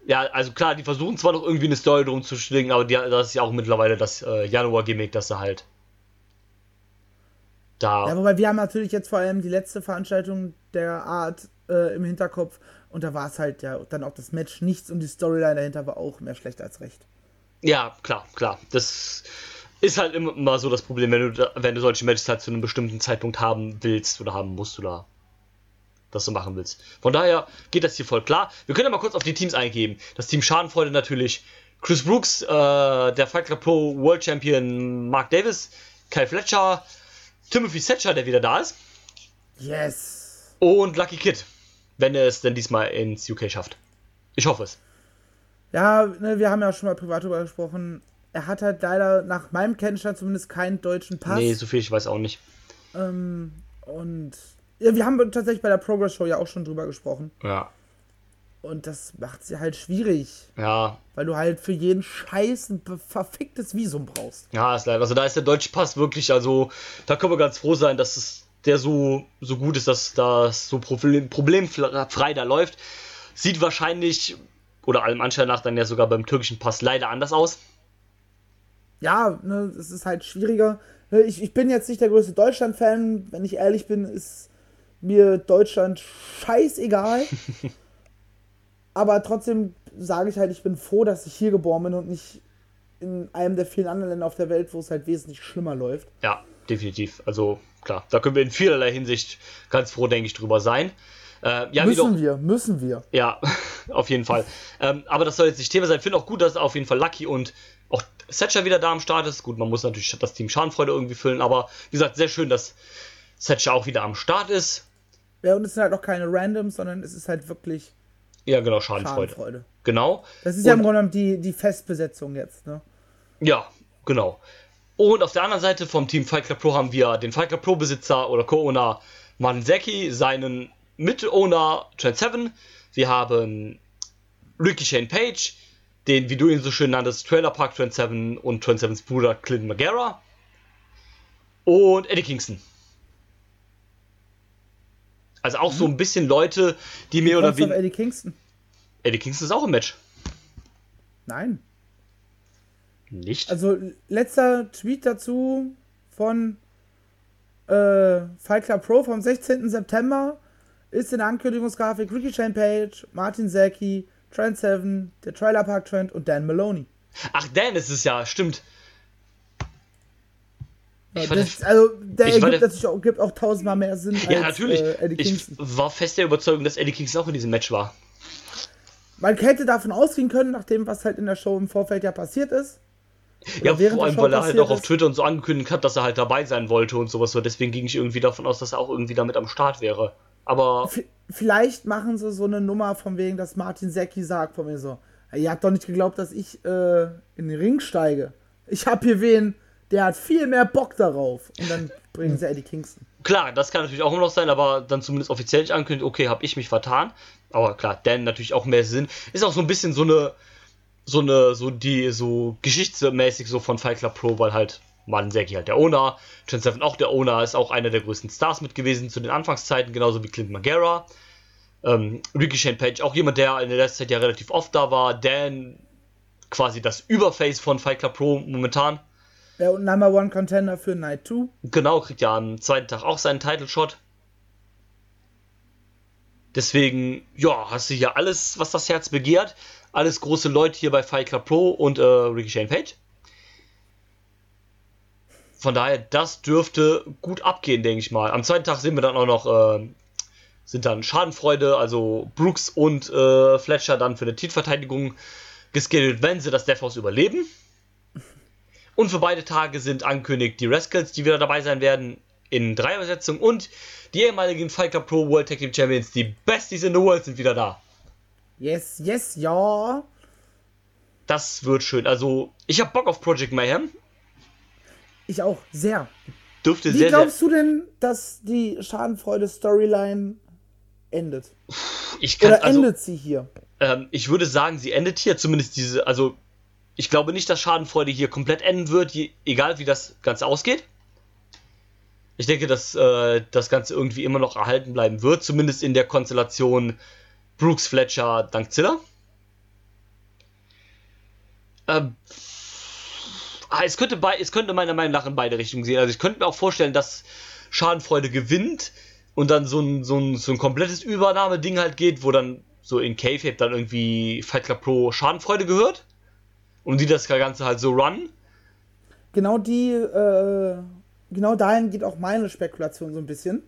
Ja, also klar, die versuchen zwar noch irgendwie eine Story drum zu schlingen, aber die, das ist ja auch mittlerweile das äh, Januar-Gimmick, dass sie halt. da. Ja, wobei wir haben natürlich jetzt vor allem die letzte Veranstaltung der Art äh, im Hinterkopf und da war es halt ja dann auch das Match nichts und die Storyline dahinter war auch mehr schlecht als recht. Ja, klar, klar. Das ist halt immer so das Problem, wenn du, wenn du solche Matches halt zu einem bestimmten Zeitpunkt haben willst oder haben musst oder das du machen willst. Von daher geht das hier voll klar. Wir können ja mal kurz auf die Teams eingeben. Das Team Schadenfreude natürlich Chris Brooks, äh, der Fight Club Pro World Champion Mark Davis, Kyle Fletcher, Timothy Thatcher, der wieder da ist. Yes. Und Lucky Kid, wenn er es denn diesmal ins UK schafft. Ich hoffe es. Ja, ne, wir haben ja schon mal privat darüber gesprochen. Er hat halt leider nach meinem Kenntnisstand zumindest keinen deutschen Pass. Nee, so viel ich weiß auch nicht. Ähm, und ja, wir haben tatsächlich bei der Progress Show ja auch schon drüber gesprochen. Ja. Und das macht sie halt schwierig. Ja. Weil du halt für jeden Scheiß ein verficktes Visum brauchst. Ja, ist leider. Also da ist der deutsche Pass wirklich, also da können wir ganz froh sein, dass es der so, so gut ist, dass das so problem, problemfrei da läuft. Sieht wahrscheinlich, oder allem Anschein nach, dann ja sogar beim türkischen Pass leider anders aus. Ja, ne, es ist halt schwieriger. Ne, ich, ich bin jetzt nicht der größte Deutschland-Fan, wenn ich ehrlich bin, ist mir Deutschland scheißegal. Aber trotzdem sage ich halt, ich bin froh, dass ich hier geboren bin und nicht in einem der vielen anderen Länder auf der Welt, wo es halt wesentlich schlimmer läuft. Ja, definitiv. Also klar, da können wir in vielerlei Hinsicht ganz froh, denke ich, drüber sein. Äh, ja, müssen wir, müssen wir. Ja, auf jeden Fall. Ähm, aber das soll jetzt nicht Thema sein. Ich finde auch gut, dass auf jeden Fall Lucky und auch Setcher wieder da am Start ist. Gut, man muss natürlich das Team Schadenfreude irgendwie füllen, aber wie gesagt, sehr schön, dass Setcher auch wieder am Start ist. Ja, und es sind halt auch keine Randoms, sondern es ist halt wirklich ja, genau, Schadenfreude. Schadenfreude. Genau. Das ist und, ja im Grunde genommen die, die Festbesetzung jetzt, ne? Ja, genau. Und auf der anderen Seite vom Team Fight Club Pro haben wir den Fight Club Pro Besitzer oder Co-Owner Manzeki, seinen Mit-Owner Trent Seven. Wir haben Ricky Shane Page, den, wie du ihn so schön nanntest, Trailer Park Trent Seven und Trent Sevens Bruder Clinton Magara. Und Eddie Kingston. Also auch mhm. so ein bisschen Leute, die mehr oder weniger. Eddie Kingston. Eddie Kingston ist auch im Match. Nein. Nicht? Also, letzter Tweet dazu von äh, Fight Club Pro vom 16. September ist in der Ankündigungsgrafik Ricky Shane Page, Martin Zaki, Trent Seven, der Trailer Park Trent und Dan Maloney. Ach, Dan ist es ja, stimmt. Ja, das, also der ergibt der, natürlich auch, gibt auch tausendmal mehr Sinn ja, als natürlich. Äh, Eddie Kingston. Ich war fest der Überzeugung, dass Eddie Kingston auch in diesem Match war. Man hätte davon ausgehen können, nach dem, was halt in der Show im Vorfeld ja passiert ist. Ja, vor allem, weil er halt auch auf Twitter und so angekündigt hat, dass er halt dabei sein wollte und sowas. Deswegen ging ich irgendwie davon aus, dass er auch irgendwie damit am Start wäre. Aber. V vielleicht machen sie so eine Nummer von wegen, dass Martin Secki sagt von mir so: Ihr habt doch nicht geglaubt, dass ich äh, in den Ring steige. Ich hab hier wen, der hat viel mehr Bock darauf. Und dann bringen sie Eddie Kingston. Klar, das kann natürlich auch immer noch sein, aber dann zumindest offiziell nicht ankündigt, okay, habe ich mich vertan. Aber klar, Dan natürlich auch mehr Sinn. Ist auch so ein bisschen so eine, so eine, so die, so geschichtsmäßig so von Fight Club Pro, weil halt Martin Serki halt der Owner, Trent Seven auch der Owner, ist auch einer der größten Stars mit gewesen zu den Anfangszeiten, genauso wie Clint Magara. Ähm, Ricky Shane Page, auch jemand, der in der letzten Zeit ja relativ oft da war. Dan, quasi das Überface von Fight Club Pro momentan. Ja, und Number One Contender für Night 2. Genau, kriegt ja am zweiten Tag auch seinen Title Shot. Deswegen, ja, hast du hier alles, was das Herz begehrt. Alles große Leute hier bei Fight Club Pro und äh, Ricky Shane Page. Von daher, das dürfte gut abgehen, denke ich mal. Am zweiten Tag sehen wir dann auch noch, äh, sind dann Schadenfreude, also Brooks und äh, Fletcher dann für eine Titelverteidigung geschedult, wenn sie das Death House überleben. Und für beide Tage sind angekündigt die Rascals, die wieder dabei sein werden, in Dreierbesetzung. Und die ehemaligen Fight Club Pro World Tag Team Champions, die Besties in the World, sind wieder da. Yes, yes, ja. Das wird schön. Also, ich habe Bock auf Project Mayhem. Ich auch, sehr. Dürfte Wie sehr, glaubst sehr... du denn, dass die Schadenfreude-Storyline endet? Ich kann, Oder also, endet sie hier? Ähm, ich würde sagen, sie endet hier. Zumindest diese, also ich glaube nicht, dass Schadenfreude hier komplett enden wird, je, egal wie das Ganze ausgeht. Ich denke, dass äh, das Ganze irgendwie immer noch erhalten bleiben wird, zumindest in der Konstellation Brooks Fletcher dank Ziller. Ähm, ah, es, könnte bei, es könnte meiner Meinung nach in beide Richtungen gehen. Also ich könnte mir auch vorstellen, dass Schadenfreude gewinnt und dann so ein, so ein, so ein komplettes Übernahmeding halt geht, wo dann so in K-Fape dann irgendwie Fight Club Pro Schadenfreude gehört und die das Ganze halt so run. Genau die, äh, genau dahin geht auch meine Spekulation so ein bisschen.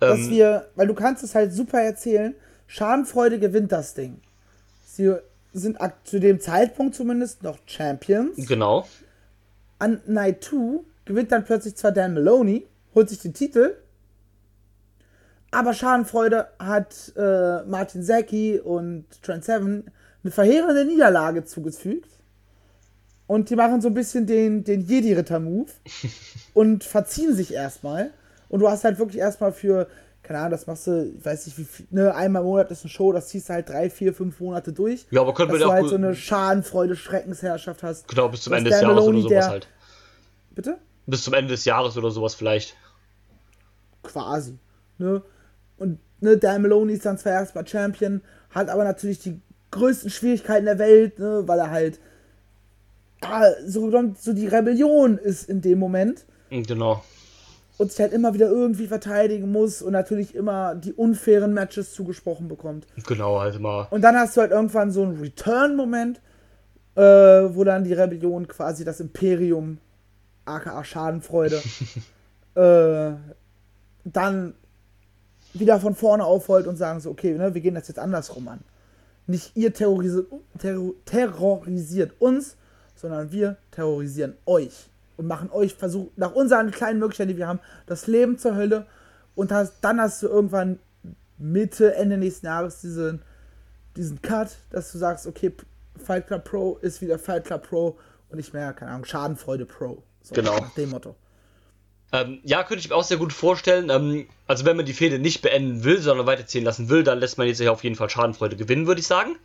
Dass Ähm, wir, weil du kannst es halt super erzählen, Schadenfreude gewinnt das Ding. Sie sind zu dem Zeitpunkt zumindest noch Champions. Genau. An Night 2 gewinnt dann plötzlich zwar Dan Maloney, holt sich den Titel, aber Schadenfreude hat äh, Martin Zecchi und Trent Seven eine verheerende Niederlage zugefügt. Und die machen so ein bisschen den, den Jedi-Ritter-Move und verziehen sich erstmal. Und du hast halt wirklich erstmal für, keine Ahnung, das machst du, ich weiß nicht, wie viel, ne, einmal im Monat ist eine Show, das ziehst du halt drei, vier, fünf Monate durch. Ja, aber können wir dass da du halt so eine Schadenfreude, Schreckensherrschaft hast. Genau, bis zum Ende des Jahres Maloney, oder sowas der- halt. Bitte? Bis zum Ende des Jahres oder sowas vielleicht. quasi. Ne? Und ne, Dan Maloney ist dann zwar erstmal Champion, hat aber natürlich die größten Schwierigkeiten der Welt, ne, weil er halt ja, so, so die Rebellion ist in dem Moment Genau. Und sich halt immer wieder irgendwie verteidigen muss und natürlich immer die unfairen Matches zugesprochen bekommt. Genau, halt immer. Und dann hast du halt irgendwann so einen Return-Moment, äh, wo dann die Rebellion quasi das Imperium, aka Schadenfreude, äh, dann wieder von vorne aufholt und sagen so, okay, ne, wir gehen das jetzt andersrum an. Nicht ihr terrorisiert, terror, terrorisiert uns, sondern wir terrorisieren euch und machen euch Versuch, nach unseren kleinen Möglichkeiten, die wir haben, das Leben zur Hölle. Und hast, dann hast du irgendwann Mitte, Ende nächsten Jahres diesen, diesen Cut, dass du sagst, okay, Fight Club Pro ist wieder Fight Club Pro und nicht mehr, keine Ahnung, Schadenfreude Pro. So, Genau. Nach dem Motto. Ähm, ja, könnte ich mir auch sehr gut vorstellen. Ähm, also wenn man die Fehde nicht beenden will, sondern weiterziehen lassen will, dann lässt man jetzt auf jeden Fall Schadenfreude gewinnen, würde ich sagen.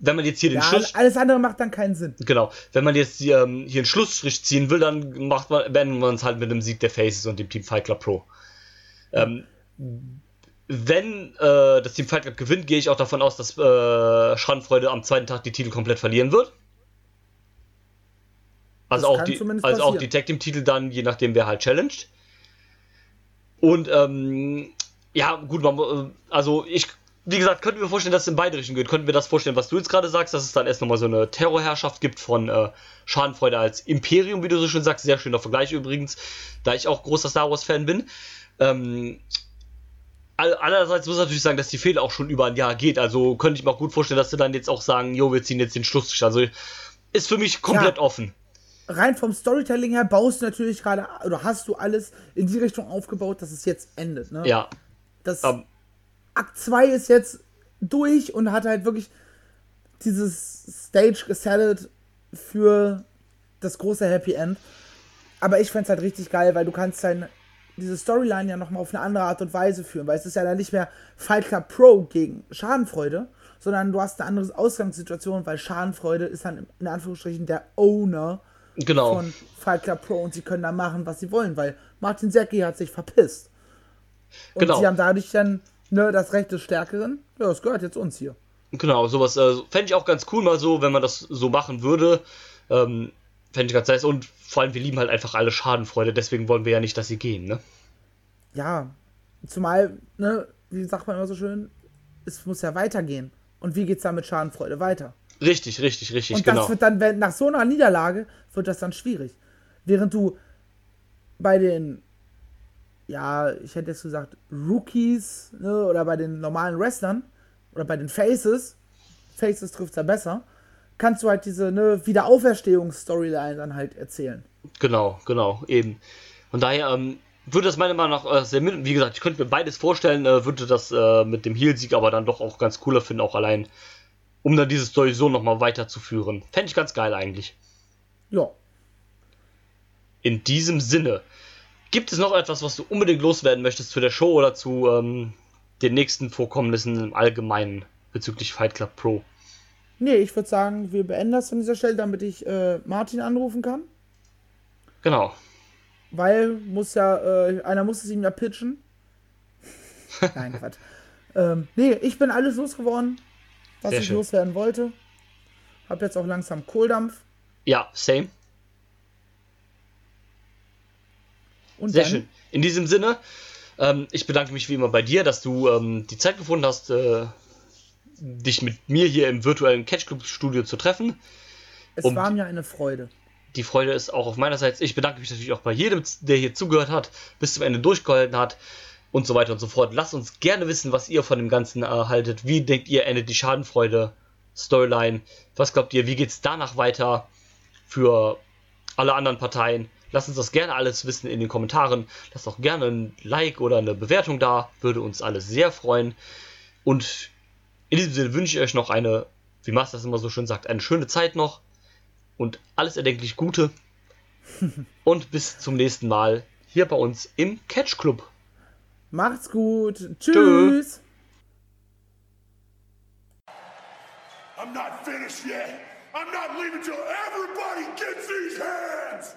Wenn man jetzt hier den Ja, Schluss... alles andere macht dann keinen Sinn. Genau, wenn man jetzt hier, ähm, hier einen Schlussstrich ziehen will, dann macht man, beenden wir uns halt mit dem Sieg der Faces und dem Team Fight Club Pro. Ähm, wenn äh, das Team Fight Club gewinnt, gehe ich auch davon aus, dass äh, Schadenfreude am zweiten Tag die Titel komplett verlieren wird. Also Das auch die, also auch die Tag Team Titel dann, je nachdem wer halt challenged. Und ähm, ja, gut, man, also ich, wie gesagt, könnten wir vorstellen, dass es in beide Richtungen geht. Könnten wir das vorstellen, was du jetzt gerade sagst, dass es dann erst nochmal so eine Terrorherrschaft gibt von äh, Schadenfreude als Imperium, wie du so schön sagst. Sehr schöner Vergleich übrigens, da ich auch großer Star Wars-Fan bin. Ähm, Andererseits muss ich natürlich sagen, dass die Fehler auch schon über ein Jahr geht. Also könnte ich mir auch gut vorstellen, dass sie dann jetzt auch sagen, jo, wir ziehen jetzt den Schlussstrich. Also ist für mich komplett Ja. offen. Rein vom Storytelling her baust du natürlich gerade, oder hast du alles in die Richtung aufgebaut, dass es jetzt endet. Ne? Ja. Das Ähm, Akt 2 ist jetzt durch und hat halt wirklich dieses Stage gesettet für das große Happy End. Aber ich fände es halt richtig geil, weil du kannst dann diese Storyline ja nochmal auf eine andere Art und Weise führen, weil es ist ja dann nicht mehr Fight Club Pro gegen Schadenfreude, sondern du hast eine andere Ausgangssituation, weil Schadenfreude ist dann in Anführungsstrichen der Owner genau. von Fight Club Pro und sie können da machen, was sie wollen, weil Martin Secki hat sich verpisst. Und Genau. sie haben dadurch dann ne, das Recht des Stärkeren. Ja, das gehört jetzt uns hier. Genau, sowas äh, fände ich auch ganz cool, mal so, wenn man das so machen würde. Ähm, fände ich ganz nice. Und vor allem, wir lieben halt einfach alle Schadenfreude, deswegen wollen wir ja nicht, dass sie gehen, ne? Ja, zumal, ne, wie sagt man immer so schön, es muss ja weitergehen. Und wie geht's dann mit Schadenfreude weiter? Richtig, richtig, richtig, Und genau. das wird dann, wenn, nach so einer Niederlage, wird das dann schwierig. Während du bei den, ja, ich hätte jetzt gesagt, Rookies, ne, oder bei den normalen Wrestlern, oder bei den Faces, Faces trifft's ja besser, kannst du halt diese, ne, Wiederauferstehungs-Storyline dann halt erzählen. Genau, genau, eben. Von daher ähm, würde das meiner Meinung nach äh, sehr wie gesagt, ich könnte mir beides vorstellen, äh, würde das äh, mit dem Heal-Sieg aber dann doch auch ganz cooler finden, auch allein, um dann diese Story so nochmal weiterzuführen. Fände ich ganz geil eigentlich. Ja. In diesem Sinne, gibt es noch etwas, was du unbedingt loswerden möchtest zu der Show oder zu ähm, den nächsten Vorkommnissen im Allgemeinen bezüglich Fight Club Pro? Nee, ich würde sagen, wir beenden das an dieser Stelle, damit ich äh, Martin anrufen kann. Genau. Weil muss ja, äh, einer muss es ihm ja pitchen. Nein, Quatsch. ähm, nee, ich bin alles losgeworden, was Sehr ich schön. loswerden wollte. Hab jetzt auch langsam Kohldampf. Ja, same. Und Sehr dann, schön. In diesem Sinne, ähm, ich bedanke mich wie immer bei dir, dass du ähm, die Zeit gefunden hast, äh, dich mit mir hier im virtuellen Catch Club Studio zu treffen. Es um- war mir eine Freude. Die Freude ist auch auf meiner Seite. Ich bedanke mich natürlich auch bei jedem, der hier zugehört hat, bis zum Ende durchgehalten hat und so weiter und so fort. Lasst uns gerne wissen, was ihr von dem Ganzen erhaltet. Wie denkt ihr, endet die Schadenfreude Storyline? Was glaubt ihr, wie geht's danach weiter für alle anderen Parteien? Lasst uns das gerne alles wissen in den Kommentaren. Lasst auch gerne ein Like oder eine Bewertung da. Würde uns alles sehr freuen. Und in diesem Sinne wünsche ich euch noch eine, wie Master das immer so schön sagt, eine schöne Zeit noch und alles erdenklich Gute. und bis zum nächsten Mal hier bei uns im Catch Club. Macht's gut. Tschüss. I'm not finished yet. I'm not leaving till everybody gets these hands.